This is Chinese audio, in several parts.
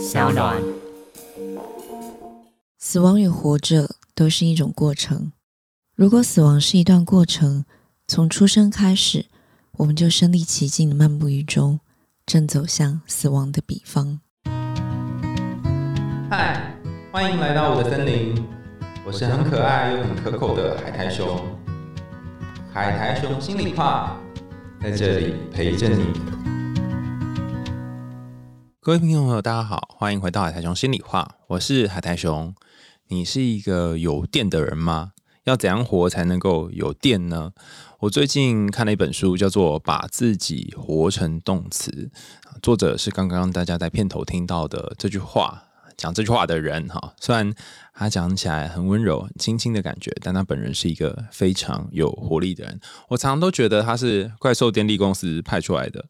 小暖。死亡与活着都是一种过程。如果死亡是一段过程，从出生开始，我们就身临其境的漫步于中，正走向死亡的彼方。嗨，欢迎来到我的森林，我是很可爱又很可口的海苔熊。海苔熊心里话，在这里陪着你。各位听众朋友，大家好，欢迎回到海苔熊心里话，我是海苔熊。你是一个有电的人吗？要怎样活才能够有电呢？我最近看了一本书，叫做《把自己活成动词》，作者是刚刚大家在片头听到的这句话。讲这句话的人哈，虽然他讲起来很温柔、很轻轻的感觉，但他本人是一个非常有活力的人。我常常都觉得他是怪兽电力公司派出来的，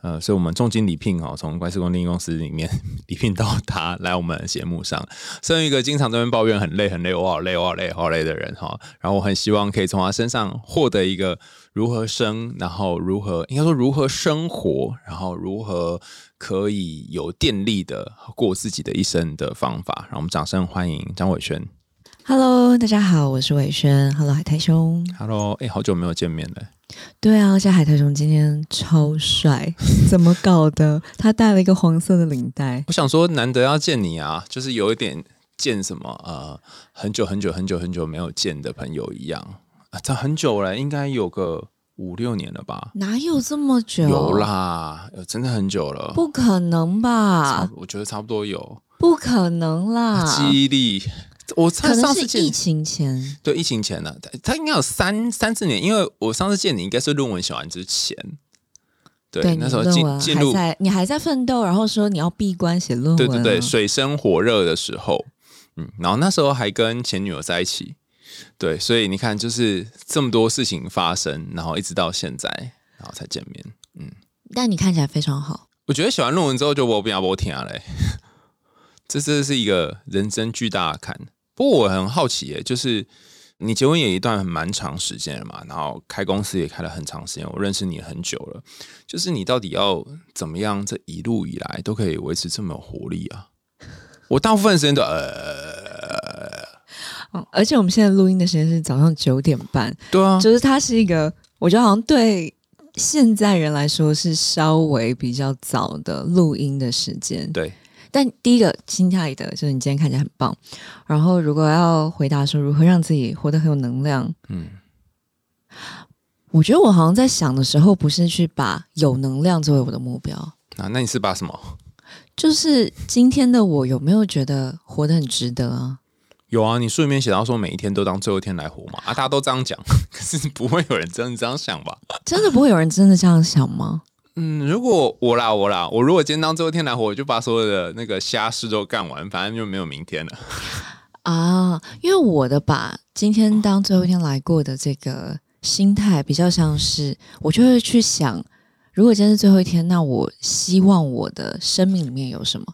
呃，所以我们重金礼聘哦，从怪兽电力公司里面 礼聘到他来我们节目上。身为一个经常这边抱怨很累、很累、我好累、我好累、好累的人哈，然后我很希望可以从他身上获得一个如何生，然后如何应该说如何生活，然后如何。可以有电力的过自己的一生的方法，让我们掌声欢迎张伟轩。Hello，大家好，我是伟轩。Hello，海苔兄。Hello，哎，好久没有见面了。对啊，而且海苔兄今天超帅，怎么搞的？他戴了一个黄色的领带。我想说，难得要见你啊，就是有一点见什么呃，很久很久很久很久没有见的朋友一样啊，这很久了，应该有个。五六年了吧？哪有这么久？有啦，真的很久了。不可能吧？我觉得差不多有。不可能啦！记忆力，我上次是疫情前。对，疫情前呢，他应该有三三四年，因为我上次见你应该是论文写完之前。对，那时候进进入，你还在奋斗，然后说你要闭关写论文。对对对，水深火热的时候，嗯，然后那时候还跟前女友在一起。对，所以你看，就是这么多事情发生，然后一直到现在，然后才见面。嗯，但你看起来非常好。我觉得写完论文之后就我不要不听嘞，这真是一个人生巨大的坎。不过我很好奇耶，就是你结婚也一段蛮长时间了嘛，然后开公司也开了很长时间，我认识你很久了，就是你到底要怎么样，这一路以来都可以维持这么有活力啊？我大部分时间都呃。而且我们现在录音的时间是早上九点半，对啊，就是它是一个，我觉得好像对现在人来说是稍微比较早的录音的时间。对，但第一个心态的就是你今天看起来很棒。然后如果要回答说如何让自己活得很有能量，嗯，我觉得我好像在想的时候，不是去把有能量作为我的目标啊，那你是把什么？就是今天的我有没有觉得活得很值得啊？有啊，你书里面写到说每一天都当最后一天来活嘛啊，大家都这样讲，可是不会有人真的这样想吧？真的不会有人真的这样想吗？嗯，如果我啦我啦，我如果今天当最后一天来活，我就把所有的那个瞎事都干完，反正就没有明天了 啊。因为我的把今天当最后一天来过的这个心态，比较像是我就会去想，如果今天是最后一天，那我希望我的生命里面有什么？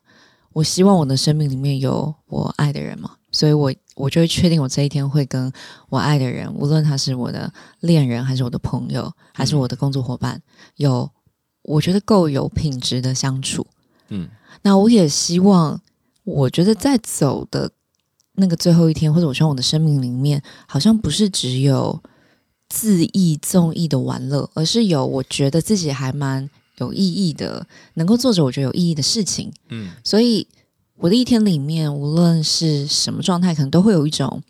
我希望我的生命里面有我爱的人吗？所以，我我就会确定我这一天会跟我爱的人，无论他是我的恋人，还是我的朋友，还是我的工作伙伴，有我觉得够有品质的相处。嗯，那我也希望，我觉得在走的那个最后一天，或者我希望我的生命里面，好像不是只有恣意纵意的玩乐，而是有我觉得自己还蛮有意义的，能够做着我觉得有意义的事情。嗯，所以。我的一天里面，无论是什么状态，可能都会有一种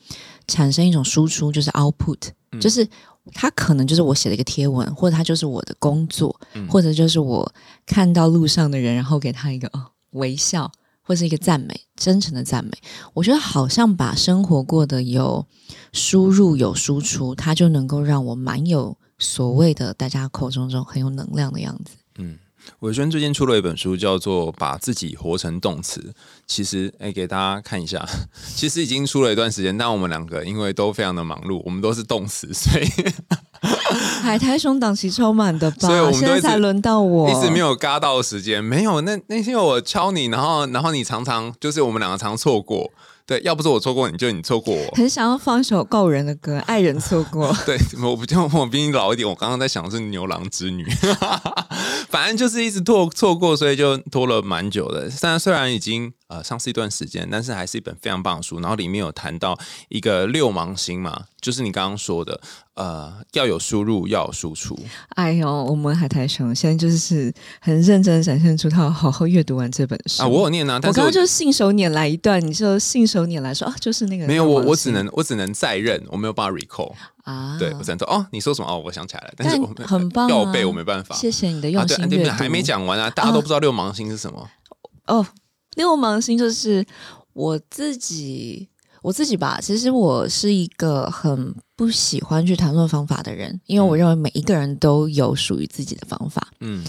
产生一种输出，就是 output，就是它可能就是我写了一个贴文，或者它就是我的工作，或者就是我看到路上的人，然后给他一个微笑，或是一个赞美，真诚的赞美。我觉得好像把生活过得有输入有输出，它就能够让我蛮有所谓的大家口中这种很有能量的样子。嗯。伟轩最近出了一本书，叫做《把自己活成动词》。其实，哎，给大家看一下，其实已经出了一段时间，但我们两个因为都非常的忙碌，我们都是动词，所以 海苔熊档期超满的吧？所以我们现在才轮到我，一直没有嘎到时间。没有，那那天我敲你，然后然后你常常就是我们两个常错过。对，要不是我错过你，就你错过我。很想要放一首告人的歌，《爱人错过》。对，我不就我比你老一点，我刚刚在想的是牛郎织女，反正就是一直拖错过，所以就拖了蛮久的。但虽然已经呃上市一段时间，但是还是一本非常棒的书。然后里面有谈到一个六芒星嘛，就是你刚刚说的，呃，要有输入，要有输出。哎呦，我们海苔熊现在就是很认真的展现出他好好阅读完这本书啊。我有念啊，但我刚刚就信手拈来一段，你就信手拈来说啊，就是那个没有我，我只能我只能再认，我没有办法 recall 啊。对我只能说哦，你说什么哦，我想起来了，但是我很棒，要背我没办法。谢谢你的用心阅读，还没讲完啊，大家都不知道六芒星是什么哦。六芒星就是我自己，我自己吧。其实我是一个很不喜欢去谈论方法的人，因为我认为每一个人都有属于自己的方法。嗯，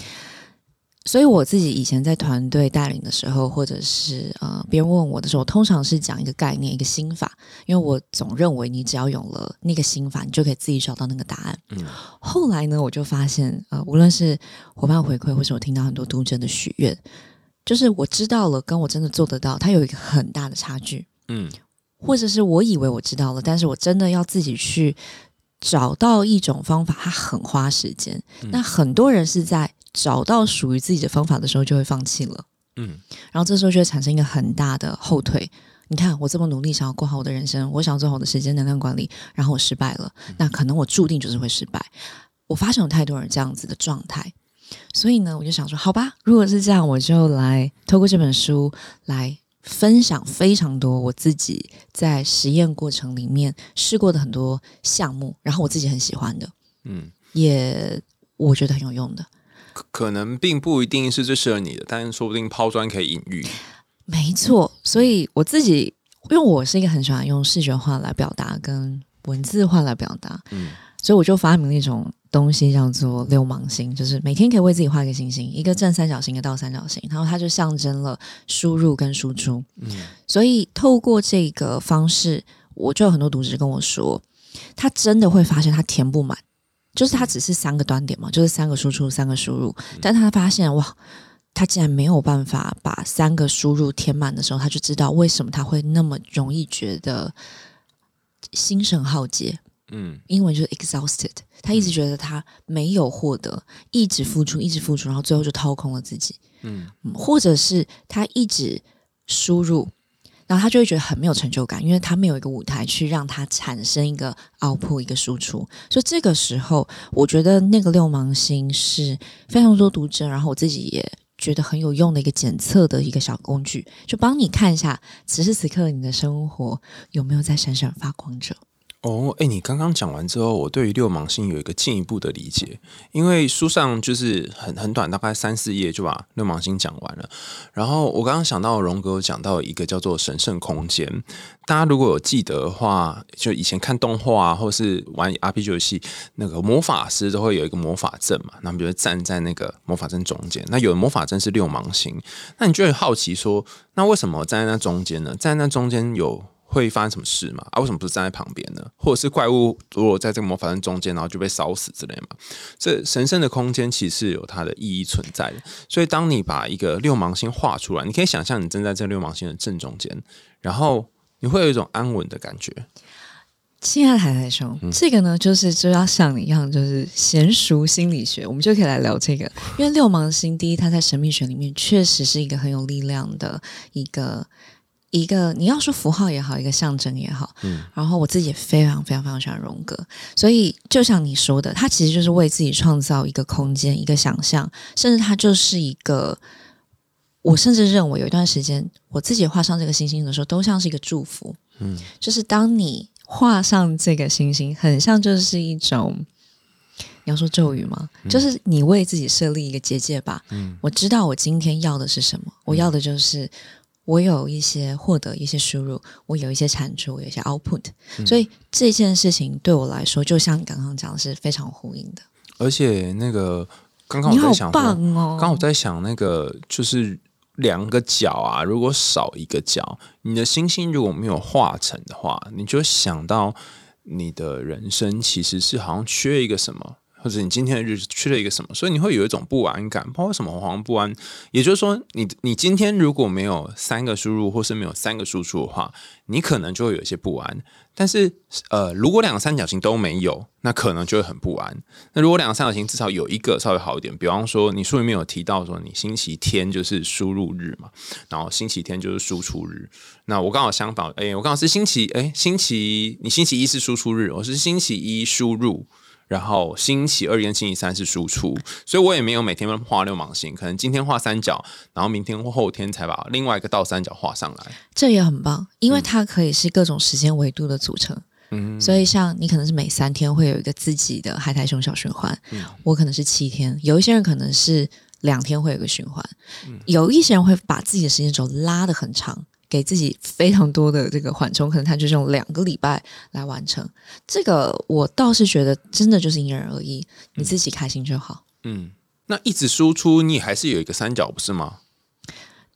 所以我自己以前在团队带领的时候，或者是呃别人问我的时候，通常是讲一个概念、一个心法，因为我总认为你只要有了那个心法，你就可以自己找到那个答案。嗯，后来呢，我就发现，呃，无论是伙伴回馈，或是我听到很多读者的许愿。就是我知道了，跟我真的做得到，它有一个很大的差距。嗯，或者是我以为我知道了，但是我真的要自己去找到一种方法，它很花时间。那很多人是在找到属于自己的方法的时候就会放弃了。嗯，然后这时候就会产生一个很大的后退。你看，我这么努力想要过好我的人生，我想做好我的时间能量管理，然后我失败了，那可能我注定就是会失败。我发现有太多人这样子的状态。所以呢，我就想说，好吧，如果是这样，我就来透过这本书来分享非常多我自己在实验过程里面试过的很多项目，然后我自己很喜欢的，嗯，也我觉得很有用的。可能并不一定是最适合你的，但是说不定抛砖可以引玉。没错，所以我自己，因为我是一个很喜欢用视觉化来表达，跟文字化来表达，嗯，所以我就发明了一种。东西叫做六芒星，就是每天可以为自己画一个星星，一个正三角形，一个倒三角形，然后它就象征了输入跟输出。嗯，所以透过这个方式，我就有很多读者跟我说，他真的会发现他填不满，就是他只是三个端点嘛，就是三个输出，三个输入，但他发现哇，他竟然没有办法把三个输入填满的时候，他就知道为什么他会那么容易觉得心神耗竭。嗯，英文就是 exhausted。他一直觉得他没有获得，一直付出，一直付出，然后最后就掏空了自己。嗯，或者是他一直输入，然后他就会觉得很没有成就感，因为他没有一个舞台去让他产生一个 output 一个输出。所以这个时候，我觉得那个六芒星是非常多读者，然后我自己也觉得很有用的一个检测的一个小工具，就帮你看一下此时此刻你的生活有没有在闪闪发光着。哦，哎，你刚刚讲完之后，我对于六芒星有一个进一步的理解，因为书上就是很很短，大概三四页就把六芒星讲完了。然后我刚刚想到荣格讲到一个叫做神圣空间，大家如果有记得的话，就以前看动画啊，或是玩 RPG 游戏，那个魔法师都会有一个魔法阵嘛，那么就站在那个魔法阵中间。那有的魔法阵是六芒星，那你就会好奇说，那为什么站在那中间呢？站在那中间有？会发生什么事嘛？啊，为什么不是站在旁边呢？或者是怪物如果在这个魔法阵中间，然后就被烧死之类嘛？这神圣的空间其实有它的意义存在的。所以，当你把一个六芒星画出来，你可以想象你正在这六芒星的正中间，然后你会有一种安稳的感觉。亲爱的海苔兄，这个呢，就是就要像你一样，就是娴熟心理学，我们就可以来聊这个。因为六芒星，第一，它在神秘学里面确实是一个很有力量的一个。一个你要说符号也好，一个象征也好，嗯，然后我自己也非常非常非常喜欢荣格，所以就像你说的，他其实就是为自己创造一个空间，一个想象，甚至他就是一个，我甚至认为有一段时间，我自己画上这个星星的时候，都像是一个祝福，嗯，就是当你画上这个星星，很像就是一种，你要说咒语吗？就是你为自己设立一个结界吧，嗯，我知道我今天要的是什么，我要的就是。我有一些获得一些输入，我有一些产出，有一些 output，所以这件事情对我来说，就像你刚刚讲的是非常呼应的。而且那个刚刚我在想，棒哦！刚我在想那个就是两个角啊，如果少一个角，你的星星如果没有化成的话，你就想到你的人生其实是好像缺一个什么。或者你今天的日子缺了一个什么，所以你会有一种不安感，不知道为什么惶惶不安。也就是说，你你今天如果没有三个输入，或是没有三个输出的话，你可能就会有一些不安。但是，呃，如果两个三角形都没有，那可能就会很不安。那如果两个三角形至少有一个稍微好一点，比方说你书里面有提到说你星期天就是输入日嘛，然后星期天就是输出日。那我刚好相反，哎，我刚好是星期，哎，星期你星期一是输出日，我是星期一输入。然后星期二跟星期三是输出，所以我也没有每天画六芒星，可能今天画三角，然后明天或后天才把另外一个倒三角画上来。这也很棒，因为它可以是各种时间维度的组成。嗯，所以像你可能是每三天会有一个自己的海苔熊小循环，我可能是七天，有一些人可能是两天会有个循环，有一些人会把自己的时间轴拉得很长。给自己非常多的这个缓冲，可能他就是用两个礼拜来完成。这个我倒是觉得真的就是因人而异，你自己开心就好。嗯，那一直输出你还是有一个三角不是吗？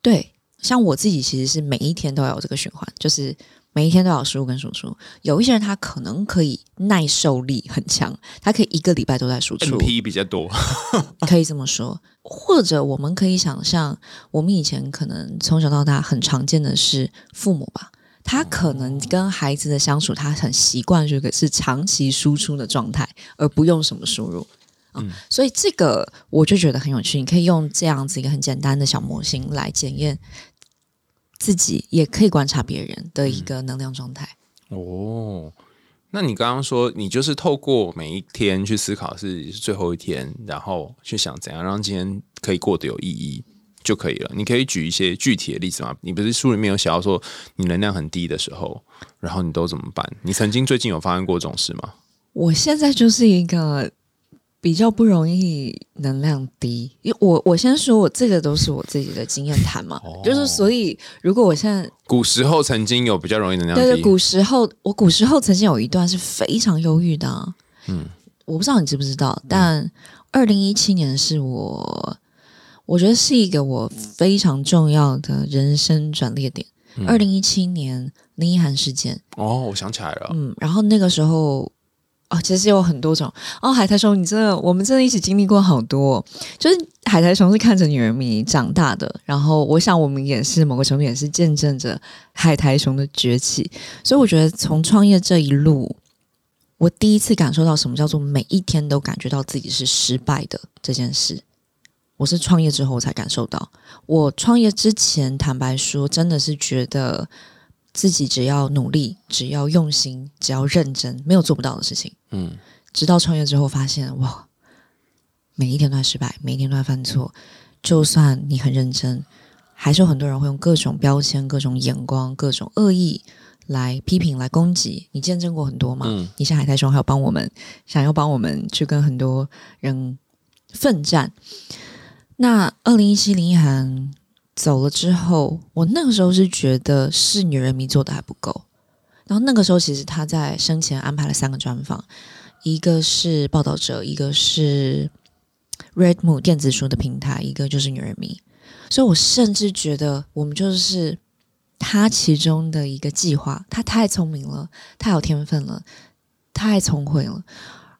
对，像我自己其实是每一天都要有这个循环，就是。每一天都要输入跟输出，有一些人他可能可以耐受力很强，他可以一个礼拜都在输出，P 比较多，可以这么说。或者我们可以想象，我们以前可能从小到大很常见的是父母吧，他可能跟孩子的相处，他很习惯这个是长期输出的状态，而不用什么输入。嗯，所以这个我就觉得很有趣，你可以用这样子一个很简单的小模型来检验。自己也可以观察别人的一个能量状态哦。那你刚刚说，你就是透过每一天去思考是最后一天，然后去想怎样让今天可以过得有意义就可以了。你可以举一些具体的例子吗？你不是书里面有写到说，你能量很低的时候，然后你都怎么办？你曾经最近有发生过这种事吗？我现在就是一个。比较不容易能量低，因为我我先说我这个都是我自己的经验谈嘛，就是所以如果我现在古时候曾经有比较容易能量低，对，古时候我古时候曾经有一段是非常忧郁的，嗯，我不知道你知不知道，但二零一七年是我我觉得是一个我非常重要的人生转捩点，二零一七年林一涵事件，哦，我想起来了，嗯，然后那个时候。哦，其实有很多种哦。海苔熊，你真的，我们真的一起经历过好多。就是海苔熊是看着女人迷长大的，然后我想我们也是某个程度也是见证着海苔熊的崛起。所以我觉得从创业这一路，我第一次感受到什么叫做每一天都感觉到自己是失败的这件事。我是创业之后才感受到。我创业之前，坦白说，真的是觉得。自己只要努力，只要用心，只要认真，没有做不到的事情。嗯，直到创业之后，发现哇，每一天都在失败，每一天都在犯错。就算你很认真，还是有很多人会用各种标签、各种眼光、各种恶意来批评、来攻击。你见证过很多吗？嗯，你像海苔熊，还有帮我们想要帮我们去跟很多人奋战。那二零一七林一涵。走了之后，我那个时候是觉得是女人迷做的还不够。然后那个时候，其实他在生前安排了三个专访，一个是报道者，一个是 Redmo 电子书的平台，一个就是女人迷。所以我甚至觉得我们就是他其中的一个计划。他太聪明了，太有天分了，太聪慧了。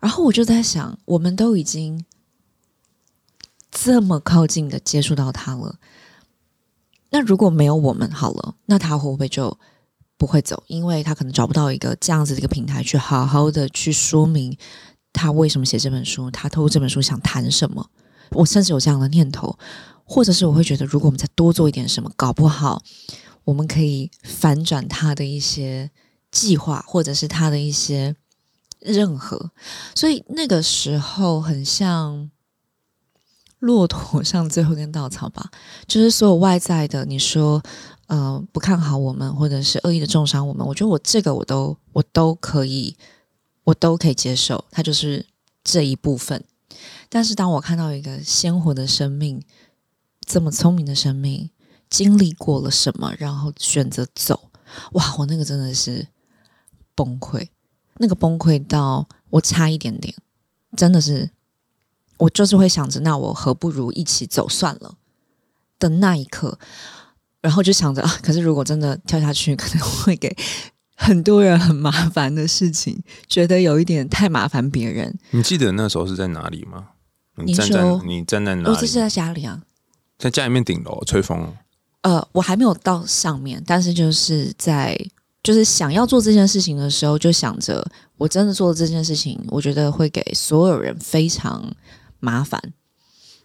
然后我就在想，我们都已经这么靠近的接触到他了。那如果没有我们好了，那他会不会就不会走？因为他可能找不到一个这样子的一个平台，去好好的去说明他为什么写这本书，他透过这本书想谈什么。我甚至有这样的念头，或者是我会觉得，如果我们再多做一点什么，搞不好我们可以反转他的一些计划，或者是他的一些任何。所以那个时候很像。骆驼上最后一根稻草吧，就是所有外在的，你说，呃，不看好我们，或者是恶意的重伤我们，我觉得我这个我都我都可以，我都可以接受，它就是这一部分。但是当我看到一个鲜活的生命，这么聪明的生命，经历过了什么，然后选择走，哇，我那个真的是崩溃，那个崩溃到我差一点点，真的是。我就是会想着，那我何不如一起走算了的那一刻，然后就想着啊，可是如果真的跳下去，可能会给很多人很麻烦的事情，觉得有一点太麻烦别人。你记得那时候是在哪里吗？你你站在说你站在哪里？我这是在家里啊，在家里面顶楼吹风。呃，我还没有到上面，但是就是在就是想要做这件事情的时候，就想着我真的做了这件事情，我觉得会给所有人非常麻烦。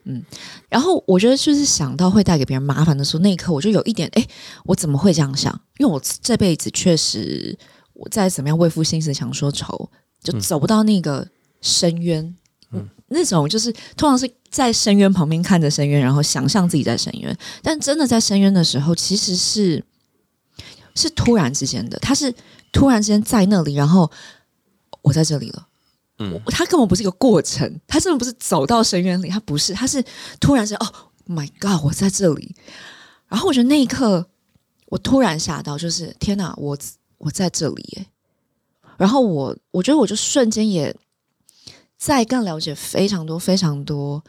嗯，然后我觉得就是想到会带给别人麻烦的时候，那一刻我就有一点，哎，我怎么会这样想？因为我这辈子确实，我再怎么样为赋新词强说愁，就走不到那个深渊。嗯，那种就是通常是在深渊旁边看着深渊，然后想象自己在深渊，但真的在深渊的时候，其实是是突然之间的，他是突然之间在那里，然后我在这里了。嗯，他根本不是一个过程，他真的不是走到深渊里，他不是，他是突然间哦，My God，我在这里。然后我觉得那一刻，我突然吓到，就是天哪，我我在这里耶！然后我我觉得我就瞬间也在更了解非常多非常多。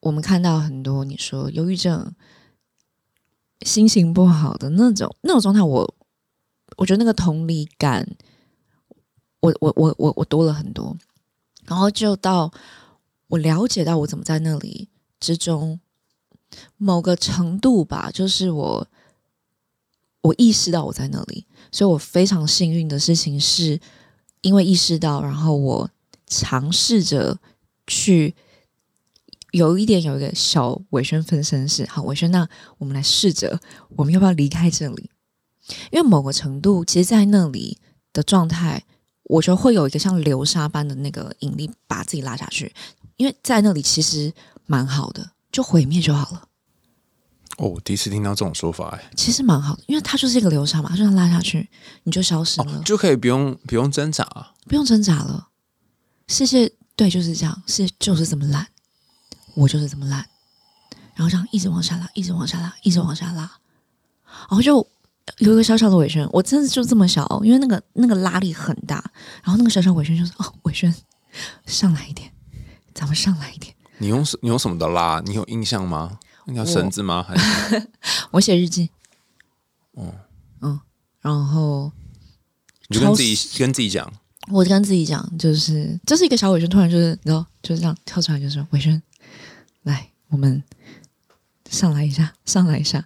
我们看到很多你说忧郁症、心情不好的那种那种状态，我我觉得那个同理感。我我我我我多了很多，然后就到我了解到我怎么在那里之中某个程度吧，就是我我意识到我在那里，所以我非常幸运的事情是因为意识到，然后我尝试着去有一点有一个小尾轩分身式，好尾轩，那我们来试着我们要不要离开这里？因为某个程度，其实，在那里的状态。我觉得会有一个像流沙般的那个引力把自己拉下去，因为在那里其实蛮好的，就毁灭就好了。哦，我第一次听到这种说法，哎，其实蛮好的，因为它就是一个流沙嘛，就算拉下去，你就消失了，就可以不用不用挣扎，不用挣扎了。世界对就是这样，世界就是这么烂，我就是这么烂，然后这样一直往下拉，一直往下拉，一直往下拉，然后就。有一个小小的尾声，我真的就这么小，因为那个那个拉力很大，然后那个小小尾声就是：“哦，尾声上来一点，咱们上来一点。”你用什你用什么的拉？你有印象吗？那条绳子吗？还是 我写日记？哦，嗯，然后你就跟自己跟自己讲，我跟自己讲，就是这是一个小尾声，突然就是你知道，就是这样跳出来，就是：“尾声，来，我们上来一下，上来一下。”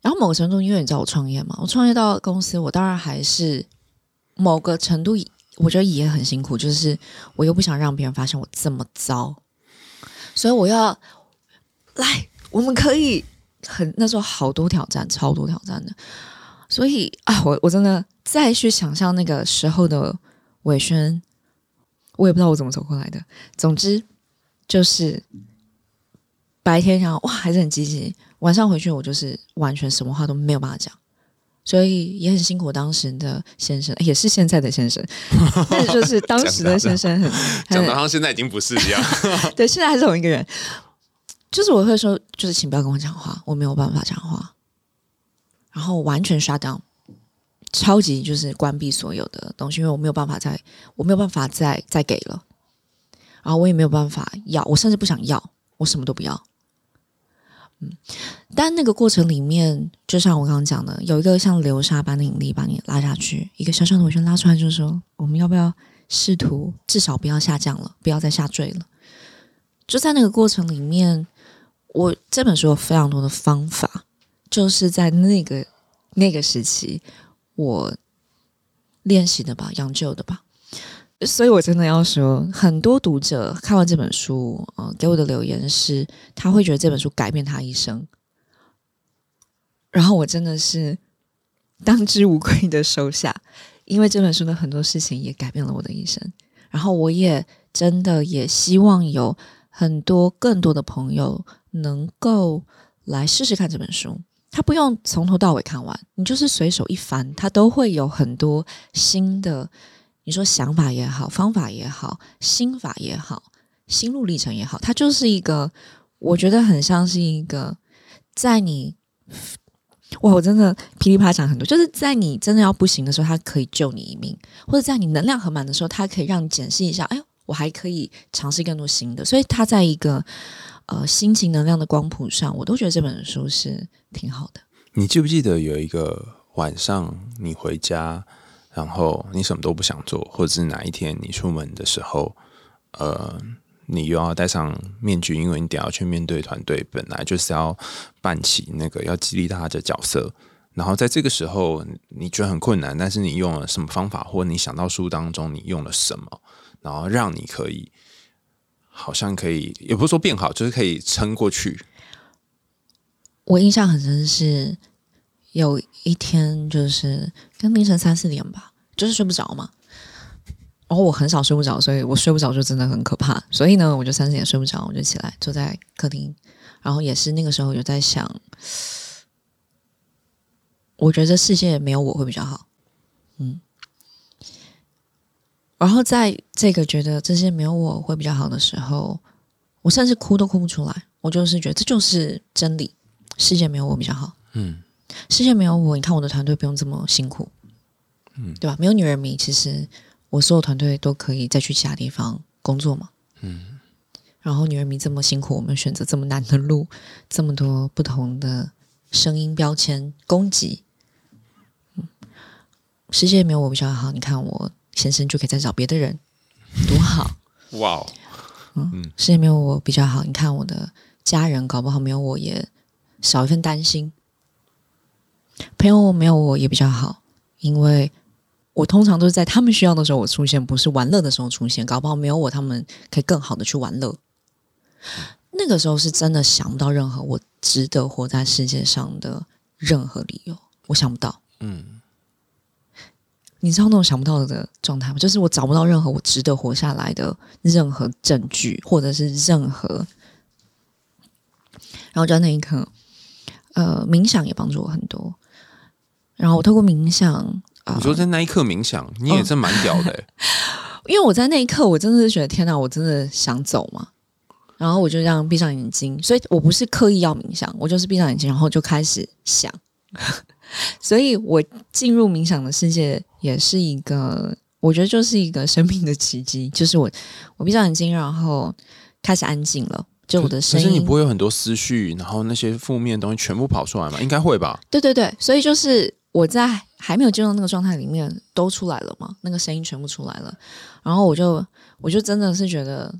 然后某个程度，因为你知道我创业嘛，我创业到公司，我当然还是某个程度，我觉得也很辛苦，就是我又不想让别人发现我这么糟，所以我要来，我们可以很那时候好多挑战，超多挑战的，所以啊，我我真的再去想象那个时候的伟轩，我也不知道我怎么走过来的，总之就是白天上哇还是很积极。晚上回去，我就是完全什么话都没有办法讲，所以也很辛苦。当时的先生也是现在的先生，但是就是当时的先生很 讲的，好像现在已经不是一样。对，现在还是同一个人。就是我会说，就是请不要跟我讲话，我没有办法讲话，然后完全 shut down，，超级就是关闭所有的东西，因为我没有办法再，我没有办法再再给了，然后我也没有办法要，我甚至不想要，我什么都不要。嗯，但那个过程里面，就像我刚刚讲的，有一个像流沙般的引力把你拉下去，一个小小的尾旋拉出来，就是说，我们要不要试图至少不要下降了，不要再下坠了？就在那个过程里面，我这本书有非常多的方法，就是在那个那个时期我练习的吧，养旧的吧。所以，我真的要说，很多读者看完这本书，呃，给我的留言是，他会觉得这本书改变他一生。然后，我真的是当之无愧的收下，因为这本书的很多事情也改变了我的一生。然后，我也真的也希望有很多更多的朋友能够来试试看这本书。他不用从头到尾看完，你就是随手一翻，他都会有很多新的。你说想法也好，方法也好，心法也好，心路历程也好，它就是一个，我觉得很像是一个，在你哇，我真的噼里啪啦讲很多，就是在你真的要不行的时候，它可以救你一命；或者在你能量很满的时候，它可以让你检视一下，哎，我还可以尝试更多新的。所以，它在一个呃心情能量的光谱上，我都觉得这本书是挺好的。你记不记得有一个晚上，你回家？然后你什么都不想做，或者是哪一天你出门的时候，呃，你又要戴上面具，因为你得要去面对团队，本来就是要扮起那个要激励大家的角色。然后在这个时候，你觉得很困难，但是你用了什么方法，或你想到书当中你用了什么，然后让你可以好像可以，也不是说变好，就是可以撑过去。我印象很深是有一天，就是跟凌晨三四点吧，就是睡不着嘛。然后我很少睡不着，所以我睡不着就真的很可怕。所以呢，我就三四点睡不着，我就起来坐在客厅，然后也是那个时候有在想。我觉得世界没有我会比较好，嗯。然后在这个觉得这些没有我会比较好的时候，我甚至哭都哭不出来。我就是觉得这就是真理，世界没有我比较好，嗯。世界没有我，你看我的团队不用这么辛苦，嗯，对吧？没有女人迷，其实我所有团队都可以再去其他地方工作嘛，嗯。然后女人迷这么辛苦，我们选择这么难的路，这么多不同的声音标签攻击。嗯世界没有我比较好，你看我先生就可以再找别的人，多好！哇，嗯，世界没有我比较好，你看我的家人搞不好没有我也少一份担心，朋友没有我也比较好，因为我通常都是在他们需要的时候我出现，不是玩乐的时候出现，搞不好没有我他们可以更好的去玩乐。那个时候是真的想不到任何我值得活在世界上的任何理由，我想不到，嗯。你知道那种想不到的状态吗？就是我找不到任何我值得活下来的任何证据，或者是任何。然后就在那一刻，呃，冥想也帮助我很多。然后我透过冥想，你说在那一刻冥想，你也是蛮屌的。因为我在那一刻，我真的是觉得天哪，我真的想走嘛。然后我就这样闭上眼睛，所以我不是刻意要冥想，我就是闭上眼睛，然后就开始想。所以我进入冥想的世界。也是一个，我觉得就是一个生命的奇迹。就是我，我闭上眼睛，然后开始安静了。就我的声音，可是你不会有很多思绪，然后那些负面的东西全部跑出来吗？应该会吧。对对对，所以就是我在还没有进入那个状态里面，都出来了嘛，那个声音全部出来了。然后我就，我就真的是觉得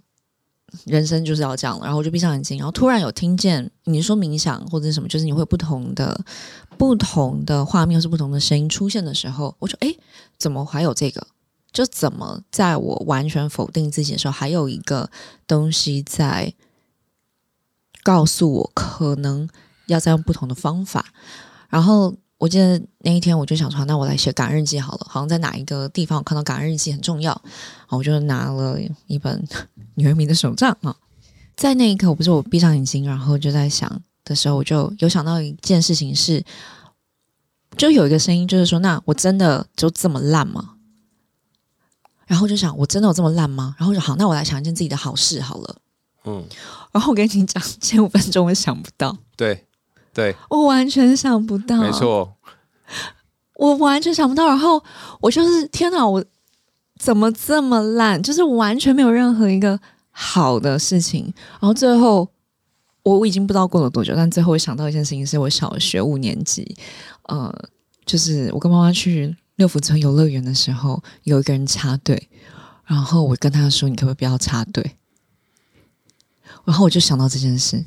人生就是要这样了。然后我就闭上眼睛，然后突然有听见你说冥想或者什么，就是你会不同的。不同的画面是不同的声音出现的时候，我说：“哎，怎么还有这个？就怎么在我完全否定自己的时候，还有一个东西在告诉我，可能要再用不同的方法。”然后我记得那一天，我就想说：“那我来写感恩日记好了。”好像在哪一个地方我看到感恩日记很重要，我就拿了一本女儿迷的手账啊。在那一刻，我不是我闭上眼睛，然后就在想。的时候，我就有想到一件事情，是就有一个声音，就是说，那我真的就这么烂吗？然后就想，我真的有这么烂吗？然后就好，那我来想一件自己的好事好了。嗯，然后我跟你讲，前五分钟我想不到，对，对我完全想不到，没错，我完全想不到。然后我就是天哪，我怎么这么烂？就是完全没有任何一个好的事情。然后最后。我我已经不知道过了多久，但最后我想到一件事情，是我小学五年级，呃，就是我跟妈妈去六福村游乐园的时候，有一个人插队，然后我跟他说：“你可不可以不要插队？”然后我就想到这件事，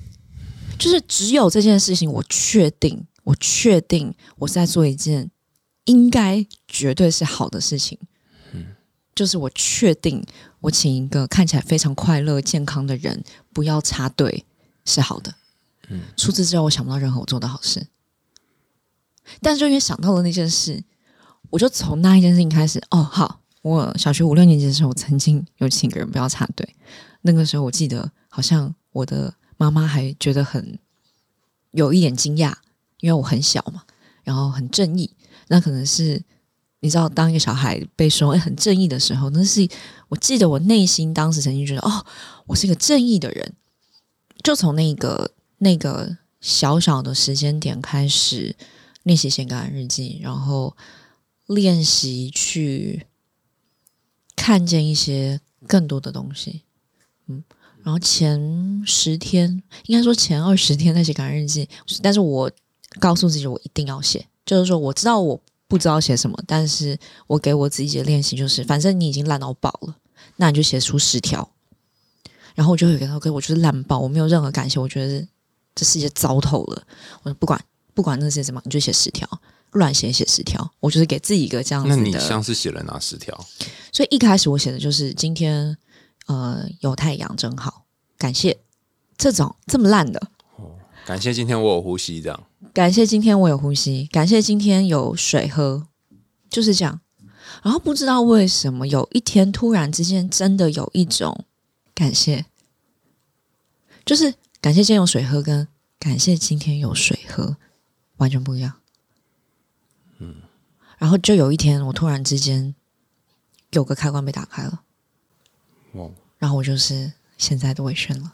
就是只有这件事情，我确定，我确定我是在做一件应该绝对是好的事情。嗯，就是我确定，我请一个看起来非常快乐、健康的人不要插队。是好的，嗯，除此之外，我想不到任何我做的好事。但是就因为想到了那件事，我就从那一件事情开始。哦，好，我小学五六年级的时候，我曾经有请个人不要插队。那个时候，我记得好像我的妈妈还觉得很有一点惊讶，因为我很小嘛，然后很正义。那可能是你知道，当一个小孩被说很正义的时候，那是我记得我内心当时曾经觉得，哦，我是一个正义的人。就从那个那个小小的时间点开始练习写感恩日记，然后练习去看见一些更多的东西。嗯，然后前十天，应该说前二十天在写感恩日记，但是我告诉自己，我一定要写。就是说，我知道我不知道写什么，但是我给我自己的练习就是，反正你已经烂到爆了，那你就写出十条。然后我就会跟他说，我就是烂爆，我没有任何感谢，我觉得这世界糟透了。我说不管不管那些什么，你就写十条，乱写写十条。我就是给自己一个这样子的。那你像是写了哪十条？所以一开始我写的就是今天呃有太阳真好，感谢这种这么烂的哦。感谢今天我有呼吸，这样感谢今天我有呼吸，感谢今天有水喝，就是这样。然后不知道为什么有一天突然之间真的有一种感谢，就是感谢今天有水喝，跟感谢今天有水喝完全不一样。嗯，然后就有一天我突然之间有个开关被打开了，哇，然后我就是现在的魏轩了。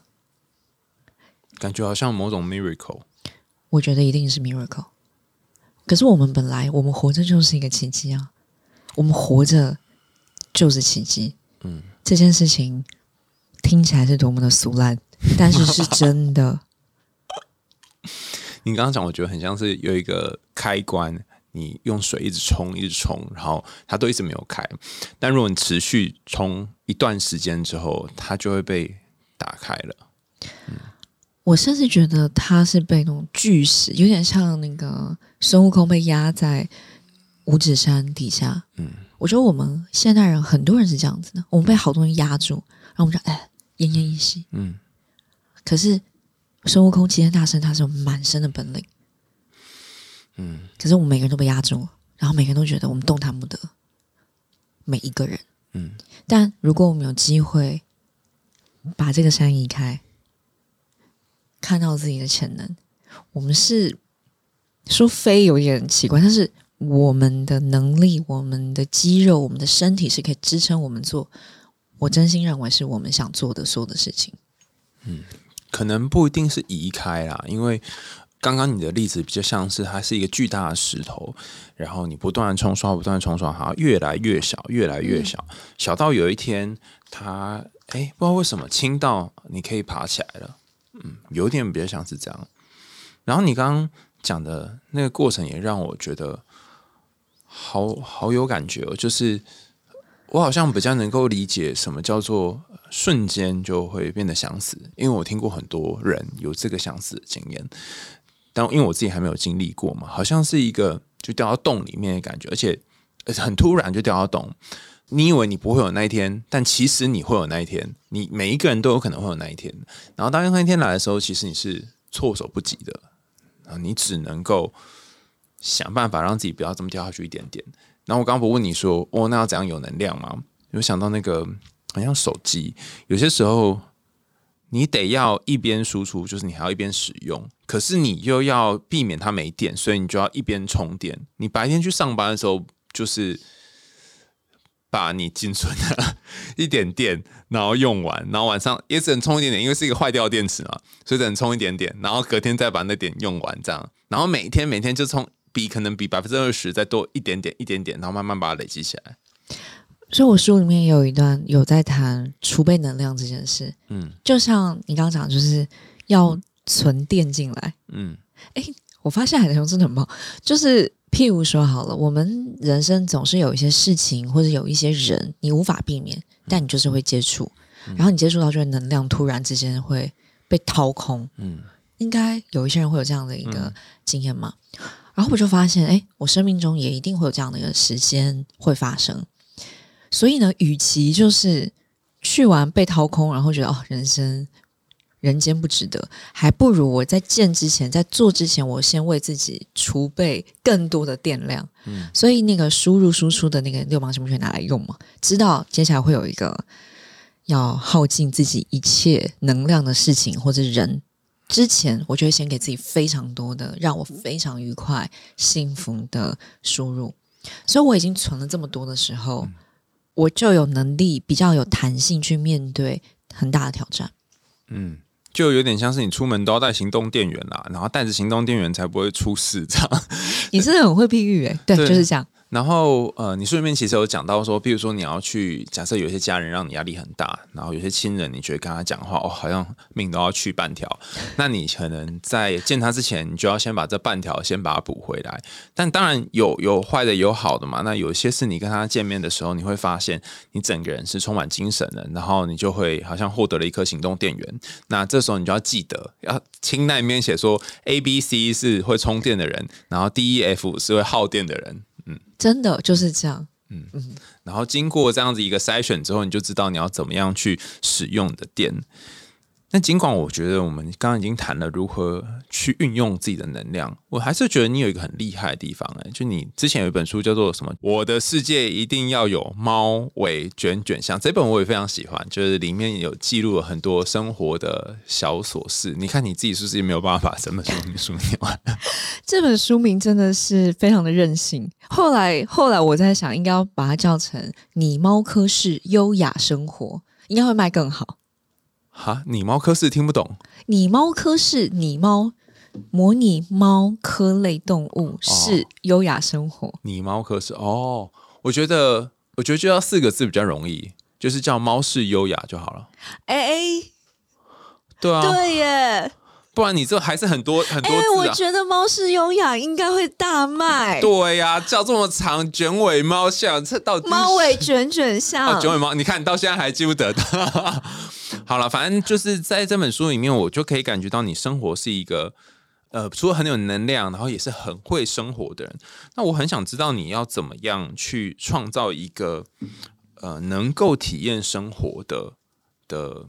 感觉好像某种 miracle。我觉得一定是 miracle。可是我们本来我们活着就是一个奇迹啊，我们活着就是奇迹。嗯，这件事情听起来是多么的俗烂，但是是真的。你刚刚讲，我觉得很像是有一个开关，你用水一直冲，一直冲，然后它都一直没有开。但如果你持续冲一段时间之后，它就会被打开了。我甚至觉得它是被那种巨石，有点像那个孙悟空被压在五指山底下。嗯，我觉得我们现代人很多人是这样子的，我们被好多人压住，然后我们就哎奄奄一息。嗯，可是孙悟空齐天大圣他是有满身的本领，嗯，可是我们每个人都被压住，然后每个人都觉得我们动弹不得，每一个人。嗯，但如果我们有机会把这个山移开，看到自己的潜能，我们是说飞有点奇怪，但是我们的能力、我们的肌肉、我们的身体是可以支撑我们做。我真心认为是我们想做的所有的事情。嗯可能不一定是移开啦，因为刚刚你的例子比较像是它是一个巨大的石头，然后你不断冲刷，不断冲刷，它越来越小，越来越小，小到有一天它哎不知道为什么轻到你可以爬起来了，嗯，有点比较像是这样。然后你刚刚讲的那个过程也让我觉得好好有感觉哦，就是我好像比较能够理解什么叫做瞬间就会变得想死，因为我听过很多人有这个想死的经验，但因为我自己还没有经历过嘛，好像是一个就掉到洞里面的感觉，而且很突然就掉到洞。你以为你不会有那一天，但其实你会有那一天。你每一个人都有可能会有那一天。然后当那一天来的时候，其实你是措手不及的，啊，你只能够想办法让自己不要这么掉下去一点点。然后我刚刚不问你说，哦，那要怎样有能量吗？有想到那个好像手机，有些时候你得要一边输出，就是你还要一边使用，可是你又要避免它没电，所以你就要一边充电。你白天去上班的时候，就是把你仅存的 一点电，然后用完，然后晚上也只能充一点点，因为是一个坏掉电池嘛，所以只能充一点点，然后隔天再把那点用完，这样，然后每天每天就充比可能比百分之二十再多一点点一点点，然后慢慢把它累积起来。所以我书里面有一段有在谈储备能量这件事，嗯就像你刚刚讲，就是要存电进来。嗯我发现海豚熊真的很棒，就是譬如说好了，我们人生总是有一些事情或者有一些人你无法避免，但你就是会接触，然后你接触到，就是能量突然之间会被掏空。嗯应该有一些人会有这样的一个经验嘛。然后我就发现，哎，我生命中也一定会有这样的一个时间会发生。所以呢，与其就是去完被掏空，然后觉得哦，人生人间不值得，还不如我在见之前，在做之前，我先为自己储备更多的电量。嗯所以那个输入输出的那个六芒星不可以拿来用嘛？知道接下来会有一个要耗尽自己一切能量的事情或者人。之前，我就会先给自己非常多的让我非常愉快、幸福的输入，所以我已经存了这么多的时候，我就有能力比较有弹性去面对很大的挑战。嗯，就有点像是你出门都要带行动电源啦，然后带着行动电源才不会出事这样。你真的很会譬喻诶，对，对就是这样。然后呃，你顺便其实有讲到说，比如说你要去假设有些家人让你压力很大，然后有些亲人你觉得跟他讲话哦，好像命都要去半条，那你可能在见他之前，你就要先把这半条先把它补回来。但当然有有坏的有好的嘛，那有些是你跟他见面的时候，你会发现你整个人是充满精神的，然后你就会好像获得了一颗行动电源。那这时候你就要记得，要清那里面写说 A、B、C 是会充电的人，然后 D、E、F 是会耗电的人。真的就是这样。嗯然后经过这样子一个筛选之后，你就知道你要怎么样去使用你的电。那尽管我觉得我们刚刚已经谈了如何去运用自己的能量，我还是觉得你有一个很厉害的地方哎、就你之前有一本书叫做什么《我的世界一定要有猫尾卷卷香》，这本我也非常喜欢，就是里面有记录了很多生活的小琐事。你看你自己是不是也没有办法把整本书书念完？这本书名真的是非常的任性。后来，后来我在想，应该要把它叫成“你猫科室优雅生活”，应该会卖更好。哈，你猫科室听不懂你猫科室，你猫模拟猫科类动物是优雅生活。你猫科室哦，我觉得我觉得就要四个字比较容易，就是叫猫式优雅就好了。哎、对啊，对耶！不然你这还是很多很多字啊。觉得猫是优雅应该会大卖。对呀、叫这么长卷尾猫像，这到底猫尾卷卷像，哦，卷尾猫，你看到现在还记不得的。好了，反正就是在这本书里面，我就可以感觉到你生活是一个呃，除了很有能量，然后也是很会生活的人。那我很想知道你要怎么样去创造一个呃能够体验生活的的。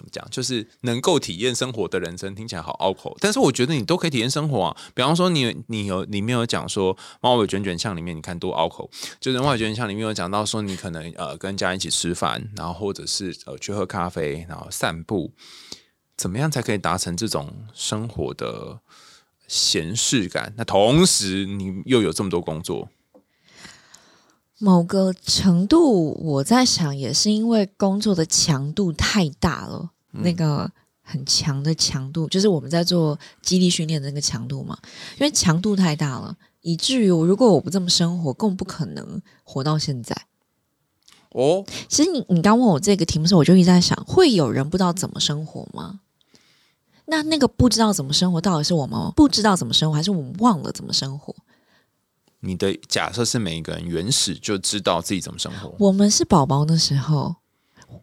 怎么讲？就是能够体验生活的人生，听起来好拗口。但是我觉得你都可以体验生活啊。比方说你，你有里面有讲说猫尾卷卷巷里面，你看多拗口。就是猫尾卷卷巷里面有讲到说，你可能呃跟家人一起吃饭，然后或者是呃去喝咖啡，然后散步，怎么样才可以达成这种生活的闲适感？那同时你又有这么多工作，某个程度，我在想，也是因为工作的强度太大了，那个很强的强度，就是我们在做基地训练的那个强度嘛。因为强度太大了，以至于我如果我不这么生活，根本不可能活到现在。哦，其实你你刚问我这个题目的时候，我就一直在想，会有人不知道怎么生活吗？那那个不知道怎么生活，到底是我们不知道怎么生活，还是我们忘了怎么生活？你的假设是每一个人原始就知道自己怎么生活，我们是宝宝的时候，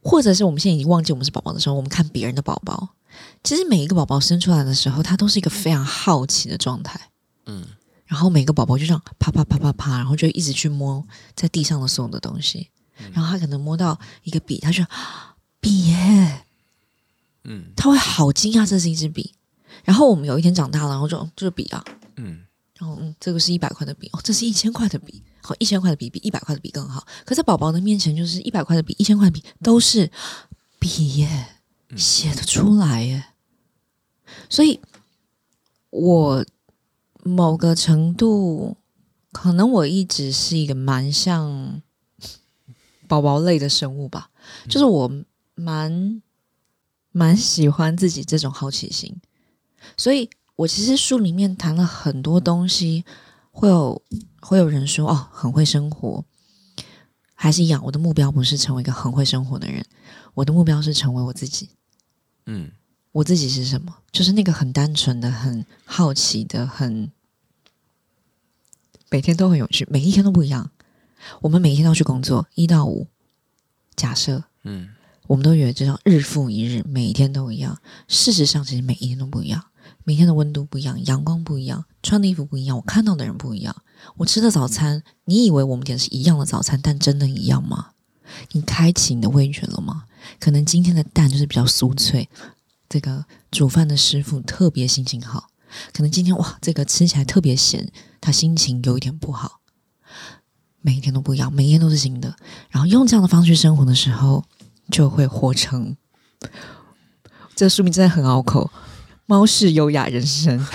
或者是我们现在已经忘记我们是宝宝的时候，我们看别人的宝宝，其实每一个宝宝生出来的时候，他都是一个非常好奇的状态。嗯，然后每个宝宝就这样啪啪啪啪啪，然后就一直去摸在地上的所有的东西，然后他可能摸到一个笔，他就啊 笔耶，嗯。他会好惊讶这是一支笔。然后我们有一天长大了，然后就这是笔啊，嗯，然后嗯，这个是一百块的笔哦，这是一千块的笔，好，一千块的笔比一百块的笔更好。可在宝宝的面前，就是一百块的笔、一千块的笔都是笔耶，写得出来耶。所以，我某个程度，可能我一直是一个蛮像宝宝类的生物吧，就是我蛮蛮喜欢自己这种好奇心，所以我其实书里面谈了很多东西，会有会有人说哦，很会生活，还是一样，我的目标不是成为一个很会生活的人，我的目标是成为我自己。嗯，我自己是什么？就是那个很单纯的、很好奇的、很每天都很有趣，每一天都不一样。我们每一天都要去工作，一到五。假设，嗯，我们都以为这样日复一日，每一天都一样。事实上，其实每一天都不一样，每天的温度不一样，阳光不一样，穿的衣服不一样，我看到的人不一样。我吃的早餐，你以为我们点是一样的早餐，但真的一样吗？你开启你的味觉了吗？可能今天的蛋就是比较酥脆，这个煮饭的师傅特别心情好。可能今天哇，这个吃起来特别咸，他心情有一点不好。每一天都不一样，每一天都是新的。然后用这样的方式生活的时候，就会活成。这个书名真的很拗口，《猫式优雅人生》。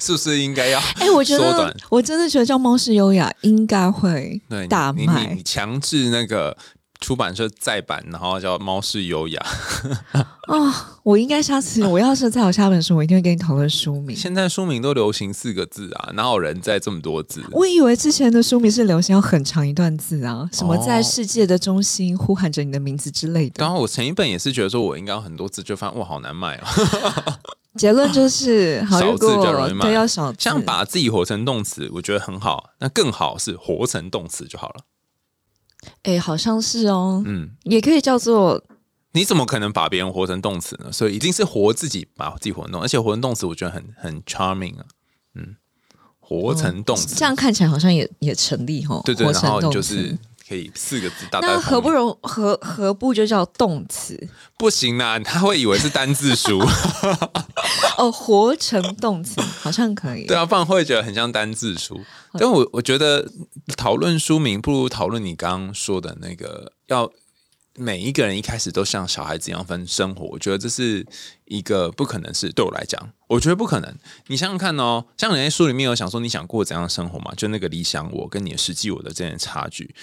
是不是应该要哎，我觉得？我真的觉得叫猫式优雅应该会大卖。强制那个出版社再版，然后叫《猫式优雅》。啊、我应该下次我要是再有下本书，我一定会跟你讨论书名。现在书名都流行四个字啊，哪有人在这么多字？我以为之前的书名是流行要很长一段字啊，什么在哦世界的中心呼喊着你的名字之类的。刚刚我前一本也是觉得说我应该有很多字，就发现哇好难卖哦。结论就是，好，如少字比较容易卖对要少字，像把自己活成动词，我觉得很好。那更好是活成动词就好了。哎，好像是哦，嗯，也可以叫做你怎么可能把别人活成动词呢？所以一定是活自己，把自己活成动，而且活成动词，我觉得很很 charming 啊。嗯，活成动词，这样看起来好像也也成立哦。对对，活然后就是可以四个字打在那何不容何何不就叫动词不行啊，他会以为是单字书，哦？活成动词好像可以。对啊，不然会觉得很像单字书。但我我觉得讨论书名不如讨论你刚刚说的那个，要每一个人一开始都像小孩子一样分生活。我觉得这是一个不可能是对我来讲，我觉得不可能。你想想看哦，像你在书里面有想说你想过怎样的生活嘛？就那个理想我跟你的实际我的这点差距，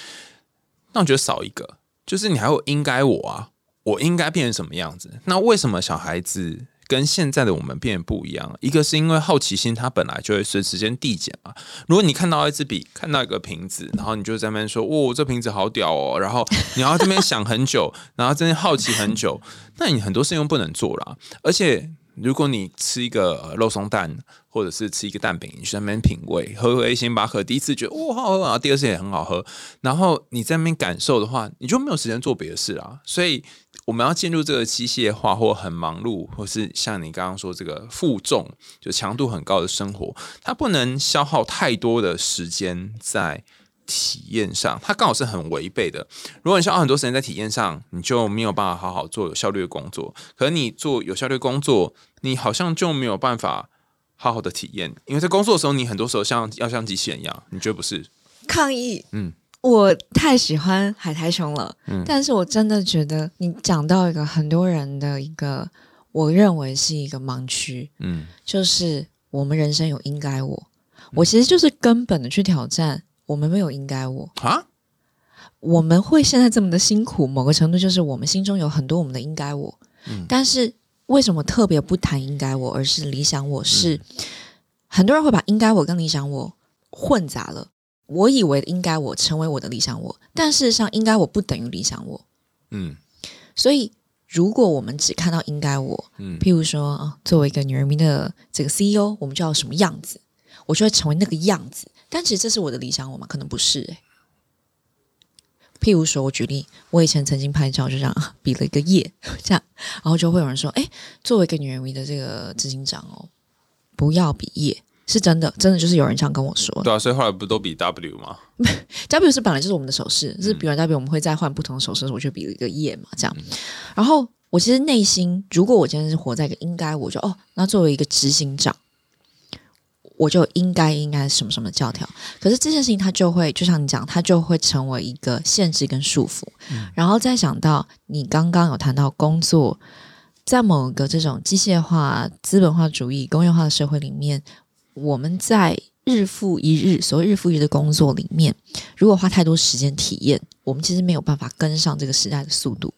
那我觉得少一个，就是你还有应该我啊，我应该变成什么样子？那为什么小孩子跟现在的我们变得不一样？一个是因为好奇心，它本来就会随时间递减嘛。如果你看到一支笔，看到一个瓶子，然后你就在那边说：“哇，这瓶子好屌哦！”然后你要这边想很久，然后真的好奇很久，那你很多事情又不能做啦。而且如果你吃一个肉松蛋，或者是吃一个蛋饼，你去那边品味，喝喝星巴克，第一次觉得哇好喝啊，第二次也很好喝，然后你在那边感受的话，你就没有时间做别的事啦。所以我们要进入这个机械化或很忙碌，或是像你刚刚说这个负重，就强度很高的生活，它不能消耗太多的时间在。体验上，它刚好是很违背的。如果你消耗很多时间在体验上，你就没有办法好好做有效率的工作。可是你做有效率的工作，你好像就没有办法好好的体验，因为在工作的时候，你很多时候像要像机器人一样，你觉得不是？抗议，嗯，我太喜欢海苔熊了，嗯但是我真的觉得你讲到一个很多人的一个，我认为是一个盲区，嗯就是我们人生有应该我，我其实就是根本的去挑战，我们没有应该我，啊，我们会现在这么的辛苦，某个程度就是我们心中有很多我们的应该我，嗯但是为什么特别不谈应该我，而是理想我是？很多人会把应该我跟理想我混杂了。我以为应该我成为我的理想我，但事实上应该我不等于理想我。嗯所以，如果我们只看到应该我，嗯譬如说啊，作为一个女人迷的这个 CEO，我们就要什么样子，我就会成为那个样子。但其实这是我的理想我吗？可能不是、欸。譬如说，我举例，我以前曾经拍照就这样啊 比了一个耶，这样，然后就会有人说：“哎，作为一个女人迷的这个执行长哦，不要比耶。”是真的，真的就是有人这样跟我说。对啊，所以后来不都比 W 吗？W 是本来就是我们的手势，嗯是比完 W 我们会再换不同的手势我就比了一个耶嘛，这样。然后我其实内心，如果我今天是活在一个应该，我就哦，那作为一个执行长，我就应该应该什么什么教条。可是这件事情它就会，就像你讲，它就会成为一个限制跟束缚。然后再想到你刚刚有谈到工作，在某个这种机械化、资本化主义、工业化的社会里面，我们在日复一日，所谓日复一日的工作里面，如果花太多时间体验，我们其实没有办法跟上这个时代的速度。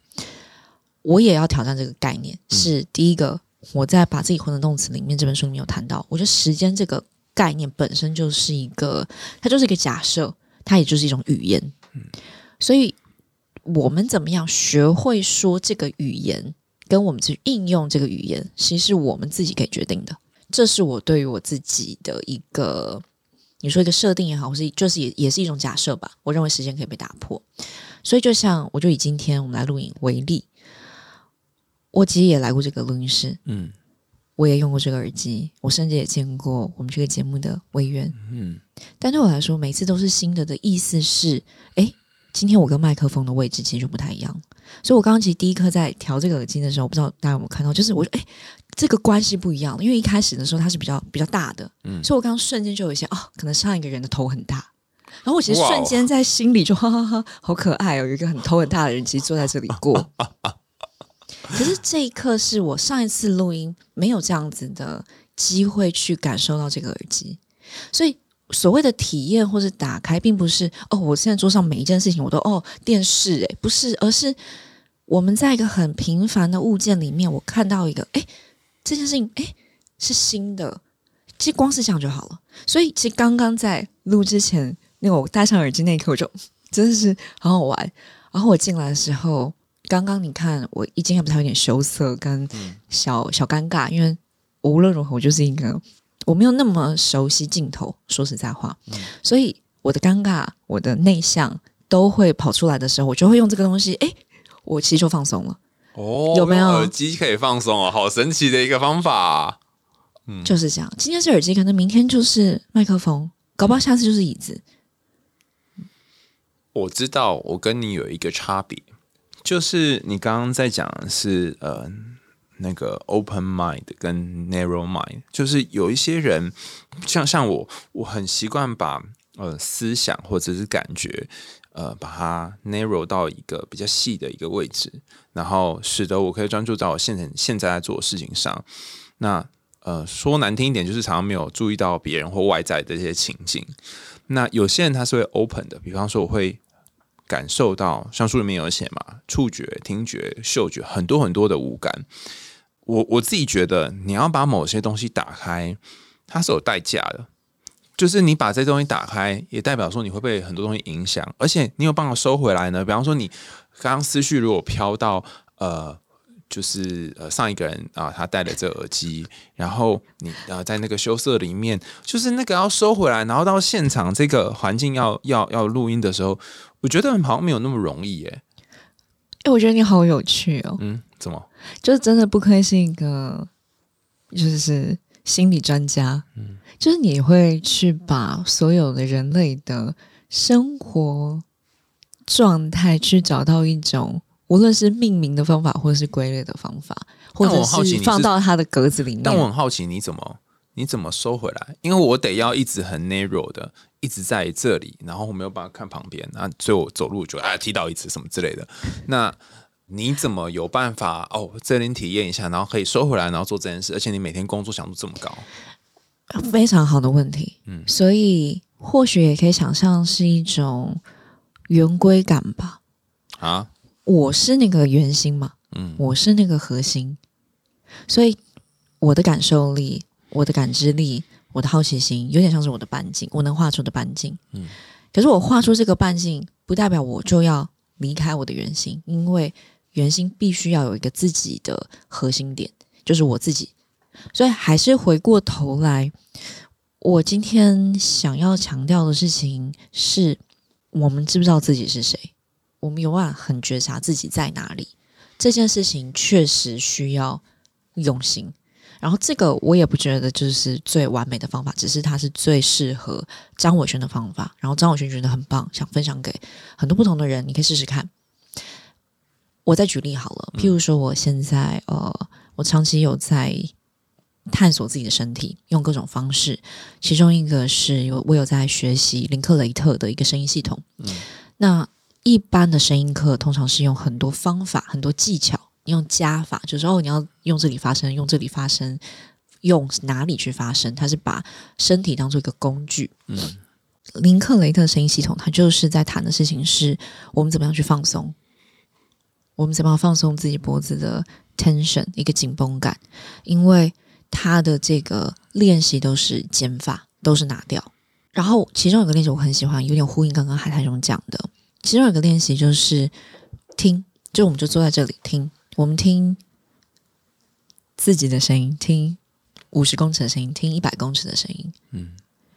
我也要挑战这个概念，是第一个，我在把自己混成动词里面这本书里面有谈到，我觉得时间这个概念本身就是一个，它就是一个假设，它也就是一种语言。所以我们怎么样学会说这个语言，跟我们去应用这个语言，其实是我们自己可以决定的。这是我对于我自己的一个，你说一个设定也好，或是就是也也是一种假设吧。我认为时间可以被打破，所以就像我就以今天我们来录影为例，我其实也来过这个录音室，嗯我也用过这个耳机，我甚至也见过我们这个节目的委员。嗯但对我来说，每次都是新的的意思是，诶，今天我跟麦克风的位置其实就不太一样。所以我刚刚其实第一刻在调这个耳机的时候，我不知道大家有没有看到，就是我说，诶，这个关系不一样了。因为一开始的时候它是比较比较大的，嗯所以我刚刚瞬间就有一些哦，可能上一个人的头很大。然后我其实瞬间在心里就哈哈哈，好可爱哦，有一个很头很大的人其实坐在这里过。可是这一刻是我上一次录音没有这样子的机会去感受到这个耳机，所以所谓的体验或者打开，并不是哦，我现在桌上每一件事情我都哦电视诶，不是，而是我们在一个很平凡的物件里面，我看到一个诶，这件事情诶是新的，其实光是想就好了。所以其实刚刚在录之前，那我戴上耳机那一刻，我就真的是很好玩。然后我进来的时候，刚刚你看我一进来不太有点羞涩跟小小尴尬，因为我无论如何我就是一个。我没有那么熟悉镜头，说实在话，所以我的尴尬、我的内向都会跑出来的时候，我就会用这个东西，哎，我其实就放松了。哦，有没有耳机可以放松哦？好神奇的一个方法。嗯，就是这样。今天是耳机，可能明天就是麦克风，搞不好下次就是椅子。我知道，我跟你有一个差别，就是你刚刚在讲的是呃。那个 open mind 跟 narrow mind，就是有一些人，像像我，我很习惯把呃思想或者是感觉，呃，把它 narrow 到一个比较细的一个位置，然后使得我可以专注在我现在现在在做的事情上。那呃，说难听一点，就是常常没有注意到别人或外在的这些情境。那有些人他是会 open 的，比方说我会感受到，像书里面有写嘛，触觉、听觉、嗅觉，很多很多的五感。我我自己觉得，你要把某些东西打开，它是有代价的。就是你把这东西打开，也代表说你会被很多东西影响，而且你有办法收回来呢。比方说，你刚刚思绪如果飘到呃，就是呃上一个人啊，他戴了这耳机，然后你呃在那个羞涩里面，就是那个要收回来，然后到现场这个环境要要要录音的时候，我觉得好像没有那么容易耶。哎，我觉得你好有趣哦。嗯，怎么？就是真的不愧是一个，就是心理专家。嗯，就是你会去把所有的人类的生活状态，去找到一种，无论是命名的方法，或者是归类的方法，或者是放到它的格子里面。但我很好奇，你怎么你怎么收回来？因为我得要一直很 narrow 的。一直在这里，然后我没有办法看旁边，那所以我走路就啊踢到一次什么之类的。那你怎么有办法哦？这里体验一下，然后可以收回来，然后做这件事，而且你每天工作强度这么高，非常好的问题。嗯，所以或许也可以想象是一种圆规感吧。啊，我是那个圆心嘛，嗯，我是那个核心，所以我的感受力，我的感知力。我的好奇心有点像是我的半径，我能画出的半径。嗯，可是我画出这个半径，不代表我就要离开我的圆心，因为圆心必须要有一个自己的核心点，就是我自己。所以还是回过头来，我今天想要强调的事情是：我们知不知道自己是谁？我们有办法很觉察自己在哪里？这件事情确实需要用心。然后这个我也不觉得就是最完美的方法，只是它是最适合张伟轩的方法。然后张伟轩觉得很棒，想分享给很多不同的人，你可以试试看。我再举例好了，譬如说我现在呃，我长期有在探索自己的身体，用各种方式，其中一个是有我有在学习林克雷特的一个声音系统。那一般的声音课通常是用很多方法、很多技巧。用加法，就是哦，你要用这里发声，用这里发声，用哪里去发声？它是把身体当做一个工具。嗯，林克雷特声音系统，它就是在谈的事情是我们怎么样去放松，我们怎么样放松自己脖子的 tension 一个紧绷感，因为它的这个练习都是减法，都是拿掉。然后其中有个练习我很喜欢，有点呼应刚刚海苔兄讲的。其中有个练习就是听，就我们就坐在这里听。我们听自己的声音，听五十公尺的声音，听一百公尺的声音，嗯，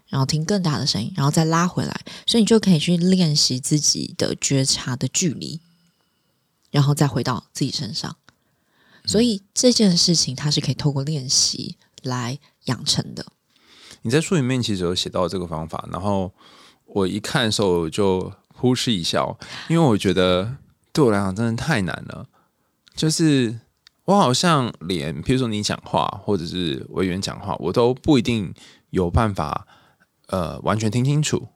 然后听更大的声音，然后再拉回来，所以你就可以去练习自己的觉察的距离，然后再回到自己身上。所以这件事情它是可以透过练习来养成的。你在书里面其实有写到这个方法，然后我一看的时候就呼哧一笑，因为我觉得对我来讲真的太难了。就是我好像连，譬如说你讲话，或者是委员讲话，我都不一定有办法，呃，完全听清楚。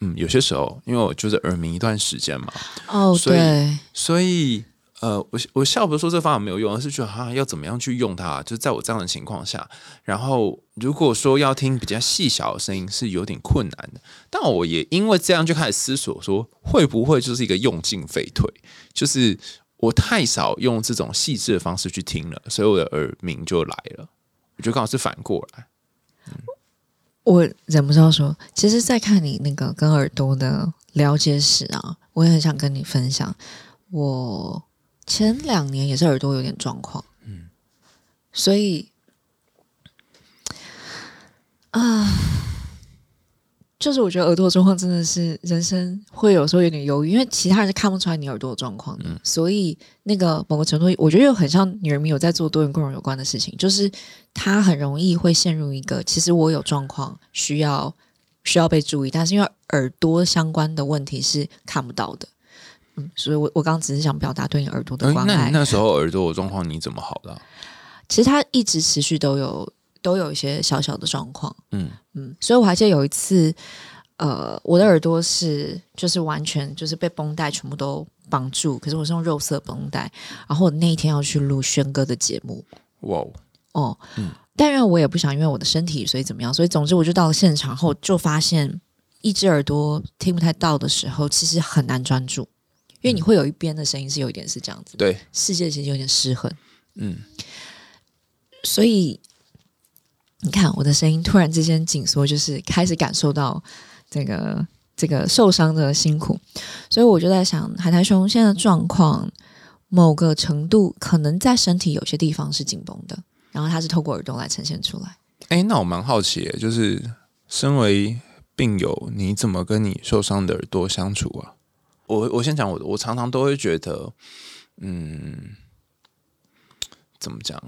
嗯，有些时候，因为我就是耳鸣一段时间嘛，哦，所以，所以，呃，我我笑不是说这方法没有用，而是觉得哈要怎么样去用它，就是在我这样的情况下，然后如果说要听比较细小的声音是有点困难的，但我也因为这样就开始思索说，会不会就是一个用进废退，就是我太少用这种细致的方式去听了，所以我的耳鸣就来了，我觉得刚好是反过来。我忍不住要说，其实，在看你那个跟耳朵的了解史啊，我也很想跟你分享。我前两年也是耳朵有点状况，嗯，所以啊，就是我觉得耳朵状况真的是人生会有时候有点犹豫，因为其他人是看不出来你耳朵的状况的，所以那个某个程度，我觉得又很像女人迷有在做多元共融有关的事情，就是她很容易会陷入一个，其实我有状况需要需要被注意，但是因为耳朵相关的问题是看不到的，嗯，所以我我刚刚只是想表达对你耳朵的关爱。那时候耳朵的状况你怎么好的？其实它一直持续都有都有一些小小的状况，嗯。嗯，所以我还记得有一次，呃，我的耳朵是就是完全就是被绷带全部都绑住，可是我是用肉色绷带，然后我那一天要去录轩哥的节目，哇哦，哦，但因为我也不想因为我的身体所以怎么样，所以总之我就到了现场后就发现一只耳朵听不太到的时候，其实很难专注，因为你会有一边的声音是有一点是这样子，对，世界其实有点失衡，嗯，所以你看我的声音突然之间紧缩，就是开始感受到这个这个受伤的辛苦，所以我就在想，海苔熊现在的状况，某个程度可能在身体有些地方是紧绷的，然后它是透过耳朵来呈现出来。哎，那我蛮好奇耶，就是身为病友，你怎么跟你受伤的耳朵相处啊？我我先讲我，我常常都会觉得，嗯，怎么讲，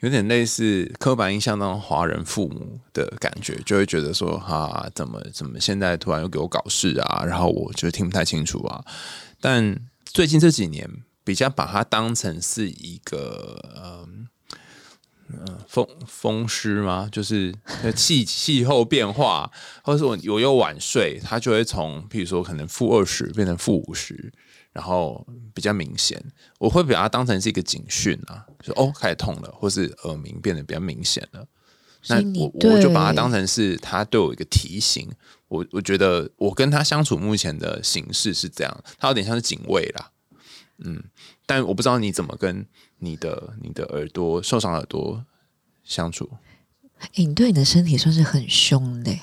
有点类似刻板印象当中华人父母的感觉，就会觉得说，哈，怎么怎么现在突然又给我搞事啊？然后我就听不太清楚啊。但最近这几年，比较把它当成是一个，嗯。嗯，风风湿吗？就是气气候变化，或者是我我又晚睡，它就会从譬如说可能负二十变成负五十，然后比较明显。我会把它当成是一个警讯啊，就哦开始痛了，或是耳鸣变得比较明显了。那我我就把它当成是他对我一个提醒。我我觉得我跟他相处目前的形式是这样，他有点像是警卫啦。嗯，但我不知道你怎么跟。你的你的耳朵受伤耳朵相处，哎，你对你的身体算是很凶的。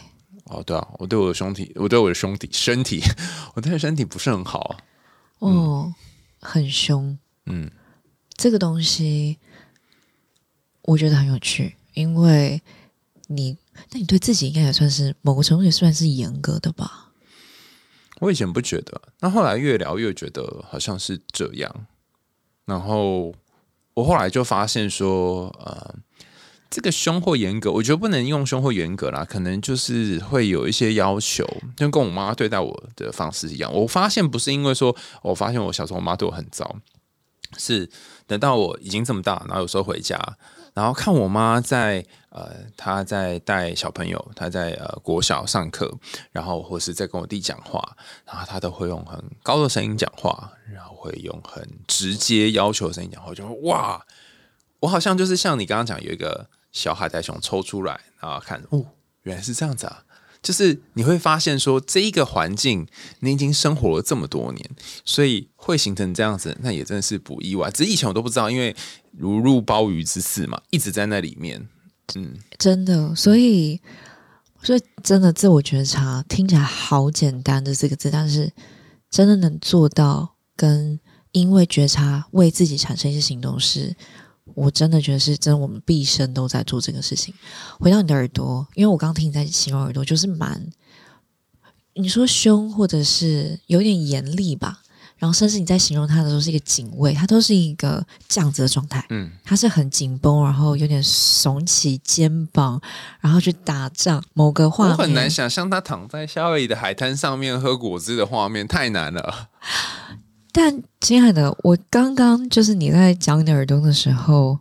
哦，对啊，我对我的兄弟，我对我的兄弟身体，我对身体不是很好啊。哦，很凶。嗯，这个东西我觉得很有趣，因为你，那你对自己应该也算是某个程度也算是严格的吧？我以前不觉得，那后来越聊越觉得好像是这样，然后。我后来就发现说，呃，这个凶或严格，我觉得不能用凶或严格啦，可能就是会有一些要求，就跟我妈对待我的方式一样。我发现不是因为说，我发现我小时候我妈对我很糟，是等到我已经这么大，然后有时候回家。然后看我妈在呃，她在带小朋友，她在呃国小上课，然后或是在跟我弟讲话，然后她都会用很高的声音讲话，然后会用很直接要求的声音讲话，就会哇，我好像就是像你刚刚讲，有一个小海带熊抽出来，然后看哦，原来是这样子啊。就是你会发现说，这一个环境你已经生活了这么多年，所以会形成这样子，那也真的是不意外。只是以前我都不知道，因为如入鲍鱼之肆嘛，一直在那里面。嗯，真的，所以所以真的自我觉察听起来好简单的这个字，但是真的能做到，跟因为觉察为自己产生一些行动是。我真的觉得是真的，我们毕生都在做这个事情。回到你的耳朵，因为我刚听你在形容耳朵，就是蛮你说凶，或者是有点严厉吧。然后甚至你在形容他的时候是一个警卫，他都是一个这样子的状态。嗯，他是很紧绷，然后有点耸起肩膀，然后去打仗。某个画面，我很难想象他躺在夏威夷的海滩上面喝果汁的画面，太难了。但亲爱的，我刚刚就是你在讲你的耳朵的时候，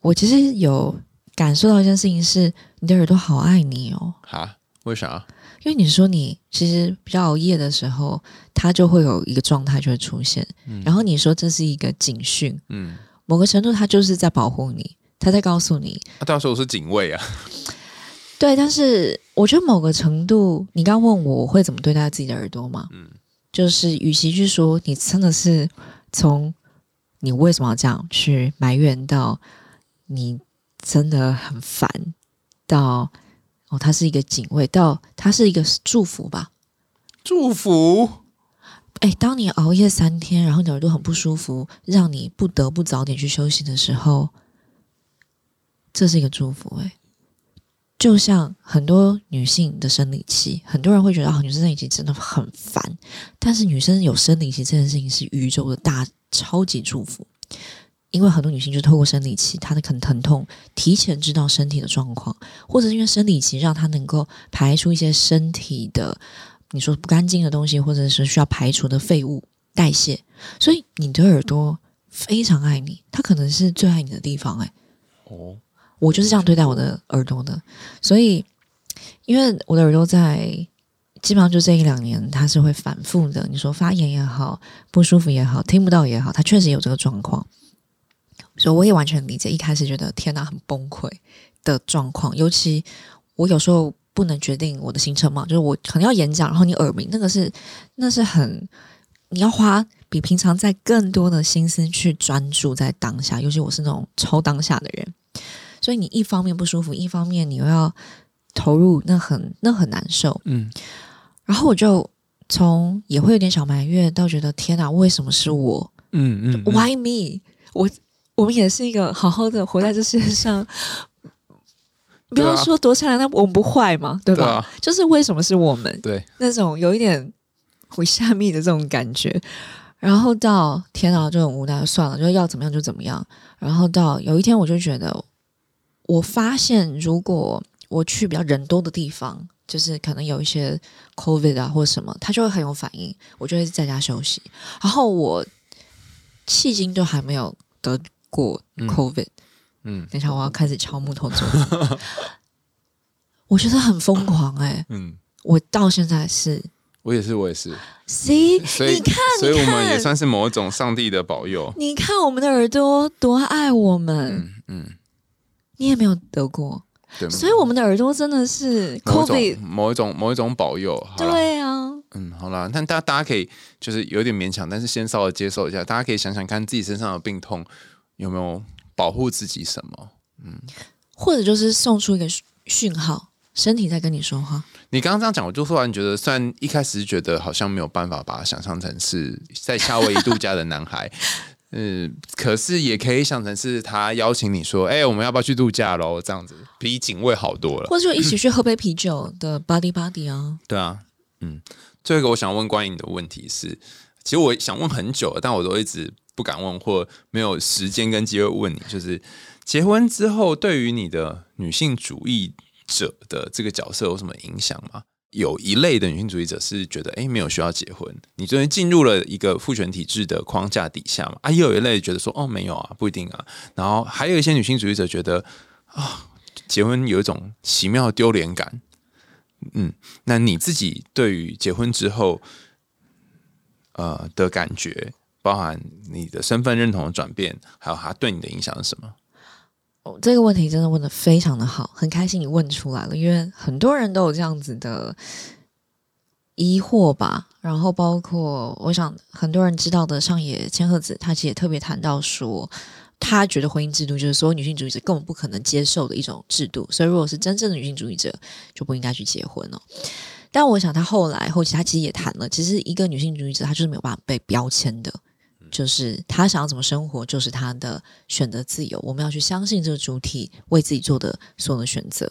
我其实有感受到一件事情，是你的耳朵好爱你哦。哈？为啥？因为你说你其实比较熬夜的时候，它就会有一个状态就会出现，然后你说这是一个警讯，嗯，某个程度它就是在保护你，它在告诉你，那到时候我是警卫啊，对。但是我觉得某个程度，你刚问我我会怎么对待自己的耳朵吗？嗯就是与其去说你真的是从你为什么要这样去埋怨到你真的很烦，到哦，它是一个警卫，到它是一个祝福吧。祝福，哎，当你熬夜三天，然后你耳朵很不舒服，让你不得不早点去休息的时候，这是一个祝福、哎，就像很多女性的生理期，很多人会觉得啊、女生生理期真的很烦，但是女生有生理期这件事情是宇宙的大超级祝福，因为很多女性就透过生理期，她的可能疼痛，提前知道身体的状况，或者是因为生理期让她能够排出一些身体的你说不干净的东西，或者是需要排除的废物代谢，所以你的耳朵非常爱你，它可能是最爱你的地方、哎。哦，我就是这样对待我的耳朵的，所以因为我的耳朵在基本上就这一两年，它是会反复的。你说发炎也好，不舒服也好，听不到也好，它确实有这个状况，所以我也完全理解。一开始觉得天哪，很崩溃的状况，尤其我有时候不能决定我的行程嘛，就是我可能要演讲，然后你耳鸣，那个是那是很你要花比平常在更多的心思去专注在当下，尤其我是那种超当下的人。所以你一方面不舒服，一方面你又要投入，那很那很难受。嗯然后我就从也会有点小埋怨，到觉得天哪，为什么是我嗯嗯嗯？Why me？我我们也是一个好好的活在这世界上，不要说多善良，那我们不坏嘛，对吧？对啊，就是为什么是我们？对，那种有一点回下密的这种感觉。然后到天啊，就很无奈，算了，就要怎么样就怎么样。然后到有一天，我就觉得，我发现如果我去比较人多的地方，就是可能有一些 COVID 啊或者什么，他就会很有反应，我就会在家休息。然后我迄今都还没有得过嗯 COVID，、嗯等一下我要开始敲木头做。我觉得很疯狂哎、嗯，我到现在是我也是，我也是，C，所以你看，所以我们也算是某种上帝的保佑。你看我们的耳朵多爱我们，嗯嗯，你也没有得过，对，所以我们的耳朵真的是某一种 COVID，某一种某一种保佑。对啊，嗯，好啦，但大家大家可以就是有点勉强，但是先稍微接受一下，大家可以想想看自己身上的病痛有没有保护自己什么。嗯。或者就是送出一个讯讯号，身体在跟你说话，你刚刚这样讲，我就突然觉得，虽然一开始觉得好像没有办法把它想象成是在夏威夷度假的男孩，嗯，可是也可以想成是他邀请你说，哎、我们要不要去度假喽？这样子比警卫好多了。或者就一起去喝杯啤酒的 buddy buddy 啊，对啊，嗯，最后一个我想问关于你的问题是，其实我想问很久了，但我都一直不敢问，或没有时间跟机会问你，就是结婚之后对于你的女性主义者的这个角色有什么影响吗？有一类的女性主义者是觉得，哎，没有需要结婚，你终于进入了一个父权体制的框架底下嘛？啊，又有一类觉得说，哦，没有啊，不一定啊。然后还有一些女性主义者觉得，啊，结婚有一种奇妙的丢脸感。嗯，那你自己对于结婚之后，呃的感觉，包含你的身份认同的转变，还有它对你的影响是什么？这个问题真的问的非常的好，很开心你问出来了，因为很多人都有这样子的疑惑吧。然后包括我想很多人知道的上野千鹤子，她其实也特别谈到说，她觉得婚姻制度就是所有女性主义者根本不可能接受的一种制度，所以如果是真正的女性主义者，就不应该去结婚哦。但我想，她后来后期她其实也谈了，其实一个女性主义者她就是没有办法被标签的，就是他想要怎么生活，就是他的选择自由。我们要去相信这个主体为自己做的所有的选择。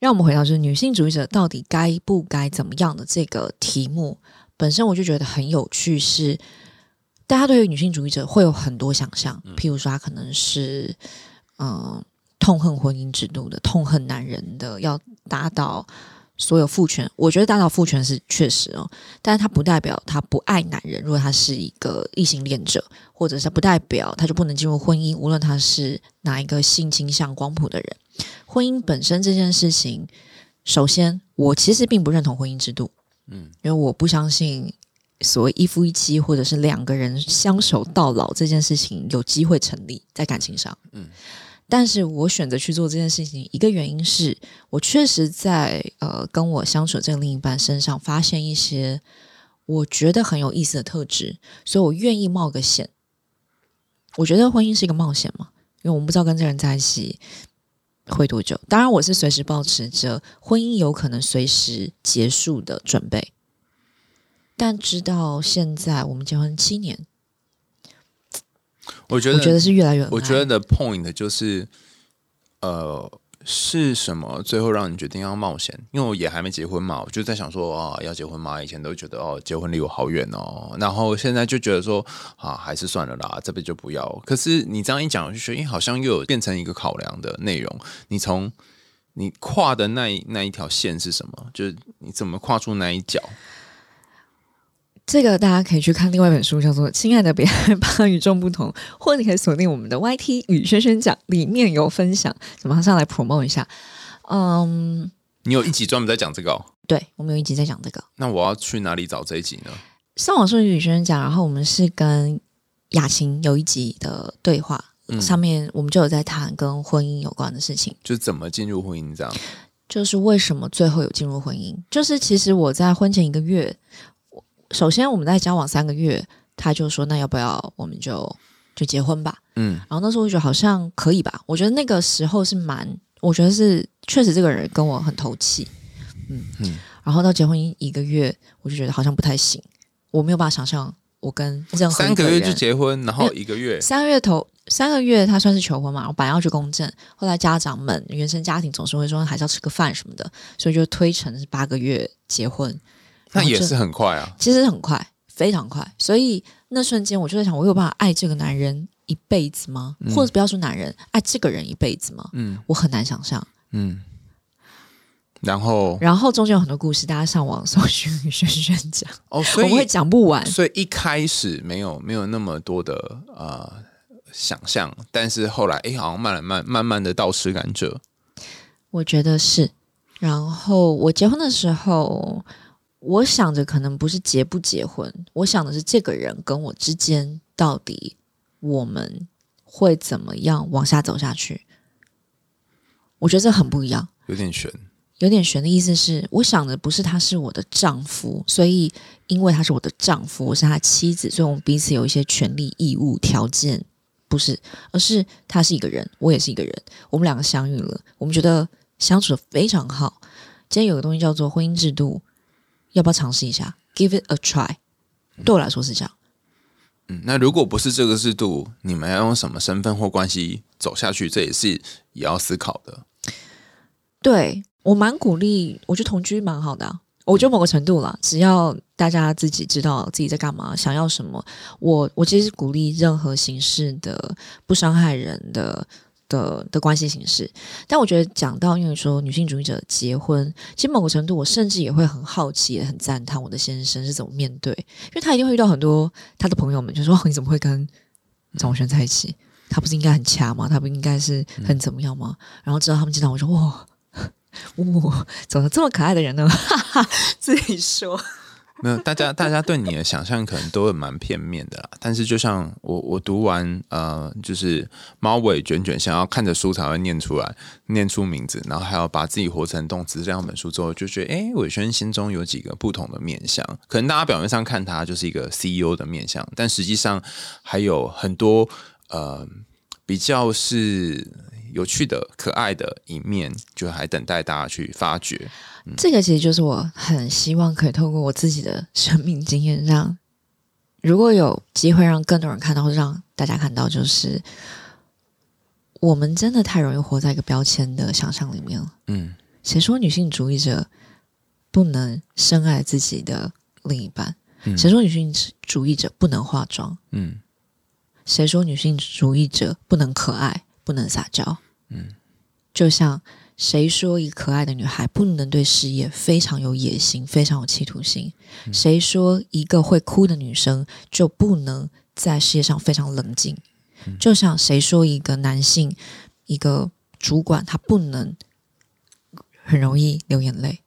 让我们回到就是女性主义者到底该不该怎么样的这个题目本身，我就觉得很有趣是。大家对于女性主义者会有很多想象，譬如说，她可能是嗯、呃痛恨婚姻制度的，痛恨男人的，要打倒所有父权。我觉得打倒父权是确实哦，但是他不代表他不爱男人。如果他是一个异性恋者，或者是不代表他就不能进入婚姻，无论他是哪一个性倾向光谱的人。婚姻本身这件事情，首先，我其实并不认同婚姻制度，嗯因为我不相信所谓一夫一妻或者是两个人相守到老这件事情有机会成立在感情上。嗯，但是我选择去做这件事情，一个原因是我确实在呃跟我相处的这个另一半身上发现一些我觉得很有意思的特质，所以我愿意冒个险。我觉得婚姻是一个冒险嘛，因为我们不知道跟这个人在一起会多久。当然，我是随时保持着婚姻有可能随时结束的准备。但直到现在，我们结婚七年，我觉得我觉得是越来越。我觉得的 point 就是，呃，是什么最后让你决定要冒险？因为我也还没结婚嘛，我就在想说啊，要结婚吗？以前都觉得哦，结婚离我好远哦，然后现在就觉得说啊，还是算了啦，这辈子就不要。可是你这样一讲，我就觉得，哎，好像又有变成一个考量的内容。你从你跨的那一那一条线是什么？就是你怎么跨出那一脚？这个大家可以去看另外一本书，叫做《亲爱的，别害怕与众不同》，或者你可以锁定我们的 YT 与轩轩讲，里面有分享，马上来 promote 一下。嗯，你有一集专门在讲这个、哦，对，我们有一集在讲这个，那我要去哪里找这一集呢？上网搜与轩轩讲，然后我们是跟雅琴有一集的对话，嗯上面我们就有在谈跟婚姻有关的事情。就是怎么进入婚姻这样？就是为什么最后有进入婚姻？就是其实我在婚前一个月，我首先我们在交往三个月，他就说那要不要我们就就结婚吧？嗯。然后那时候我就觉得好像可以吧，我觉得那个时候是蛮，我觉得是确实这个人跟我很投契，嗯。嗯。然后到结婚一个月，我就觉得好像不太行，我没有办法想象我跟任何一三个月就结婚，然后一个月，三个月头三个月，他算是求婚嘛，我本来要去公证，后来家长们原生家庭总是会说还是要吃个饭什么的，所以就推成是八个月结婚。那也是很快啊。其实很快，非常快，所以那瞬间我就在想，我有办法爱这个男人一辈子吗？嗯或者不要说男人，爱这个人一辈子吗？嗯我很难想象。嗯，然后然后中间有很多故事，大家上网搜寻与轩轩讲，哦，我所们会讲不完。所以一开始没有没有那么多的呃想象，但是后来哎，好像慢慢慢慢的倒吃甘蔗。我觉得是。然后我结婚的时候，我想着可能不是结不结婚，我想的是这个人跟我之间到底我们会怎么样往下走下去。我觉得这很不一样，有点悬，有点悬的意思是，我想的不是他是我的丈夫，所以因为他是我的丈夫，我是他妻子，所以我们彼此有一些权利、义务、条件，不是，而是他是一个人，我也是一个人，我们两个相遇了，我们觉得相处的非常好。今天有个东西叫做婚姻制度，要不要尝试一下？Give it a try。对我来说是这样。嗯，那如果不是这个制度，你们要用什么身份或关系走下去？这也是也要思考的。对我蛮鼓励，我觉得同居蛮好的、啊。我觉得某个程度啦，只要大家自己知道自己在干嘛，想要什么，我我其实鼓励任何形式的不伤害人的的的关系形式。但我觉得讲到，因为说女性主义者结婚，其实某个程度，我甚至也会很好奇，也很赞叹我的先生是怎么面对，因为他一定会遇到很多他的朋友们就说：“哦 你怎么会跟张文轩在一起？他不是应该很掐吗？他不应该是很怎么样吗？”然后直到他们见到我说：“哇。”哇，怎么这么可爱的人呢？哈哈，自己说。没有，大家大家对你的想象可能都会蛮片面的啦。但是就像我我读完呃，就是猫尾卷卷，想要看着书才会念出来，念出名字，然后还要把自己活成动词这两本书之后，就觉得诶，伟轩心中有几个不同的面相。可能大家表面上看他就是一个 CEO 的面相，但实际上还有很多呃比较是有趣的、可爱的一面，就还等待大家去发掘。这个其实就是我很希望可以透过我自己的生命经验，让如果有机会让更多人看到，或让大家看到，就是我们真的太容易活在一个标签的想象里面了。嗯谁说女性主义者不能深爱自己的另一半？嗯谁说女性主义者不能化妆？嗯谁说女性主义者不能可爱、不能撒娇？嗯，就像谁说一个可爱的女孩不能对事业非常有野心、非常有企图心？谁说一个会哭的女生就不能在事业上非常冷静？就像谁说一个男性、一个主管他不能很容易流眼泪。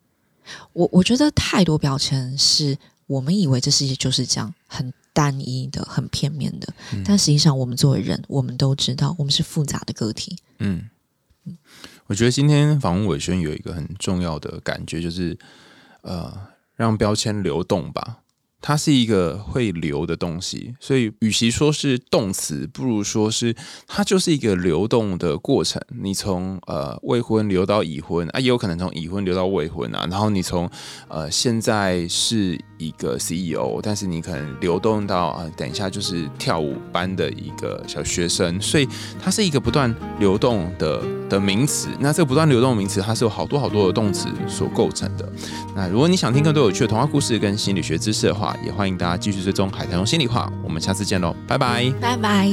我我觉得太多标签是我们以为这世界就是这样，很单一的、很片面的，但实际上我们作为人，我们都知道我们是复杂的个体。嗯，我觉得今天访问伟轩有一个很重要的感觉，就是呃，让标签流动吧。它是一个会流的东西，所以与其说是动词，不如说是它就是一个流动的过程。你从呃未婚流到已婚啊，也有可能从已婚流到未婚啊。然后你从呃现在是一个 CEO，但是你可能流动到啊，等一下就是跳舞班的一个小学生。所以它是一个不断流动的的名词。那这个不断流动的名词，它是有好多好多的动词所构成的。那如果你想听更多有趣的童话故事跟心理学知识的话也欢迎大家继续追踪海豚用心里话。我们下次见喽，拜拜，拜拜。